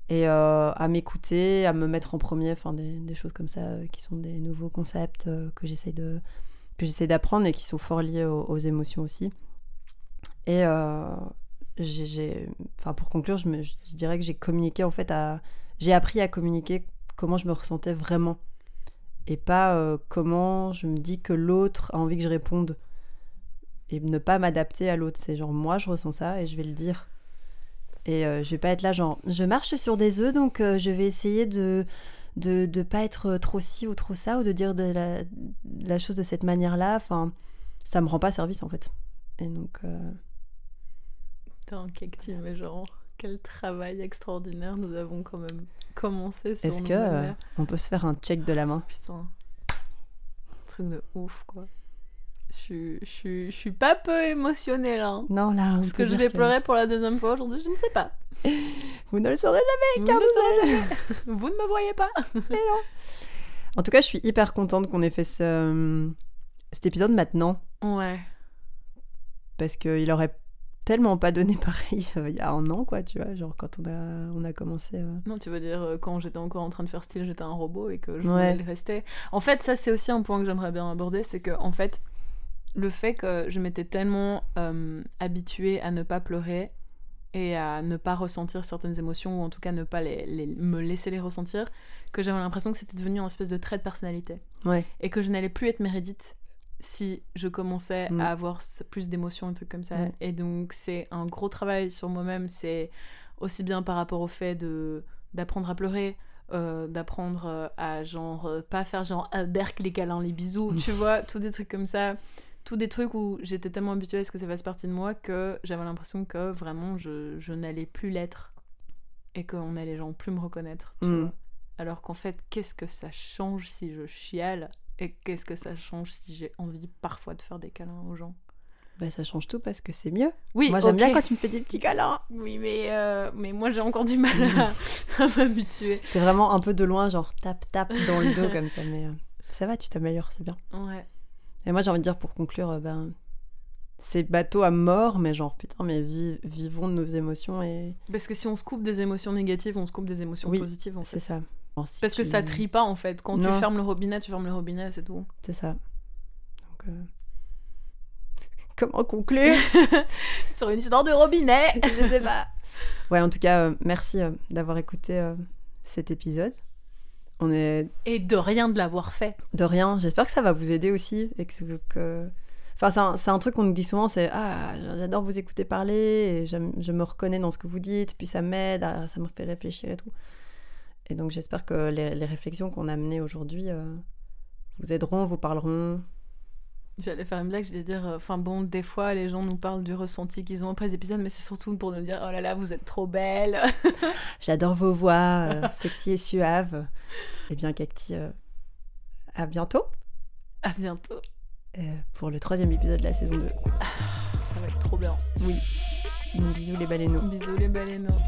[SPEAKER 2] Et euh, à m'écouter, à me mettre en premier, enfin des, choses comme ça euh, qui sont des nouveaux concepts euh, que j'essaie de que j'essaie d'apprendre et qui sont fort liés aux, aux émotions aussi. Et j'ai- enfin pour conclure, je, me, je dirais que j'ai communiqué en fait à, j'ai appris à communiquer comment je me ressentais vraiment et pas comment je me dis que l'autre a envie que je réponde et ne pas m'adapter à l'autre. C'est genre moi je ressens ça et je vais le dire. Et euh, je vais pas être là genre je marche sur des œufs donc euh, je vais essayer de de de pas être trop ci ou trop ça ou de dire de la, de la chose de cette manière-là. Enfin, ça me rend pas service en fait. Et donc euh,
[SPEAKER 3] Cacti, mais genre, quel travail extraordinaire nous avons quand même commencé sur
[SPEAKER 2] est-ce que euh, on peut se faire un check de la main?
[SPEAKER 3] Putain. Truc de ouf, quoi. Je suis- je suis- je suis pas peu émotionnée là. hein.
[SPEAKER 2] Non là,
[SPEAKER 3] Est-ce que je vais pleurer pour la deuxième fois aujourd'hui Je ne sais pas.
[SPEAKER 2] Vous ne le saurez
[SPEAKER 3] Vous
[SPEAKER 2] car
[SPEAKER 3] ne
[SPEAKER 2] nous
[SPEAKER 3] le saurez jamais. Vous ne me voyez pas.
[SPEAKER 2] En tout cas, je suis hyper contente qu'on ait fait ce, cet épisode maintenant,
[SPEAKER 3] Ouais.
[SPEAKER 2] parce qu'il aurait tellement pas donné pareil euh, il y a un an, quoi, tu vois, genre quand on a, on a commencé. euh.
[SPEAKER 3] Non, tu veux dire euh, quand j'étais encore en train de faire style, j'étais un robot et que je
[SPEAKER 2] Ouais.
[SPEAKER 3] voulais le rester. En fait, ça c'est aussi un point que j'aimerais bien aborder, c'est que en fait, le fait que je m'étais tellement euh, habituée à ne pas pleurer, et à ne pas ressentir certaines émotions, ou en tout cas ne pas les, les- me laisser les ressentir, que j'avais l'impression que c'était devenu un espèce de trait de personnalité.
[SPEAKER 2] Ouais.
[SPEAKER 3] Et que je n'allais plus être Meredith si je commençais
[SPEAKER 2] Mm.
[SPEAKER 3] à avoir plus d'émotions, un truc comme ça.
[SPEAKER 2] Ouais.
[SPEAKER 3] Et donc c'est un gros travail sur moi-même, c'est aussi bien par rapport au fait de d'apprendre à pleurer, euh, d'apprendre euh, à genre euh, pas faire genre ah, berk les câlins les bisous tu vois tous des trucs comme ça tous des trucs où j'étais tellement habituée à ce que ça fasse partie de moi que j'avais l'impression que vraiment je, je n'allais plus l'être et qu'on allait genre plus me reconnaître tu
[SPEAKER 2] Mm.
[SPEAKER 3] vois. alors qu'en fait qu'est-ce que ça change si je chiale et qu'est-ce que ça change si j'ai envie parfois de faire des câlins aux gens?
[SPEAKER 2] Bah, ça change tout parce que c'est mieux.
[SPEAKER 3] oui
[SPEAKER 2] Moi, j'aime bien quand tu me fais des petits câlins.
[SPEAKER 3] oui mais euh, mais moi j'ai encore du mal à, à m'habituer
[SPEAKER 2] C'est vraiment un peu de loin, genre tape, tape dans le dos comme ça. Mais euh, ça va, tu t'améliores, c'est bien.
[SPEAKER 3] ouais
[SPEAKER 2] Et moi, j'ai envie de dire pour conclure, euh, ben, c'est bateau à mort, mais genre, putain, mais vi- vivons nos émotions et
[SPEAKER 3] Parce que si on se coupe des émotions négatives, on se coupe des émotions
[SPEAKER 2] Oui,
[SPEAKER 3] positives en fait.
[SPEAKER 2] c'est ça. Bon, si
[SPEAKER 3] Parce que ça trie pas en fait. Quand
[SPEAKER 2] Non.
[SPEAKER 3] tu fermes le robinet, tu fermes le robinet, c'est tout.
[SPEAKER 2] C'est ça. Donc, Comment conclure
[SPEAKER 3] Sur une histoire de robinet
[SPEAKER 2] Je sais pas. Ouais, en tout cas, euh, merci euh, d'avoir écouté euh, cet épisode. On est
[SPEAKER 3] Et de rien de l'avoir fait.
[SPEAKER 2] de rien. J'espère que ça va vous aider aussi. Et que, que- Enfin, c'est un, truc qu'on nous dit souvent, c'est Ah, j'adore vous écouter parler, et je me reconnais dans ce que vous dites, puis ça m'aide, ah, ça me fait réfléchir et tout. Et donc j'espère que les, les réflexions qu'on a menées aujourd'hui vous aideront, vous parleront.
[SPEAKER 3] J'allais faire une blague, j'allais dire, euh, enfin bon, des fois les gens nous parlent du ressenti qu'ils ont après les épisodes, mais c'est surtout pour nous dire, oh là là, vous êtes trop belle.
[SPEAKER 2] J'adore vos voix euh, sexy et suaves. Et bien, Cacti, euh, à bientôt
[SPEAKER 3] à bientôt.
[SPEAKER 2] pour le troisième épisode de la saison 2.
[SPEAKER 3] Ça va être trop bien.
[SPEAKER 2] Oui. Bisous les baleineaux.
[SPEAKER 3] Bisous les baleineaux.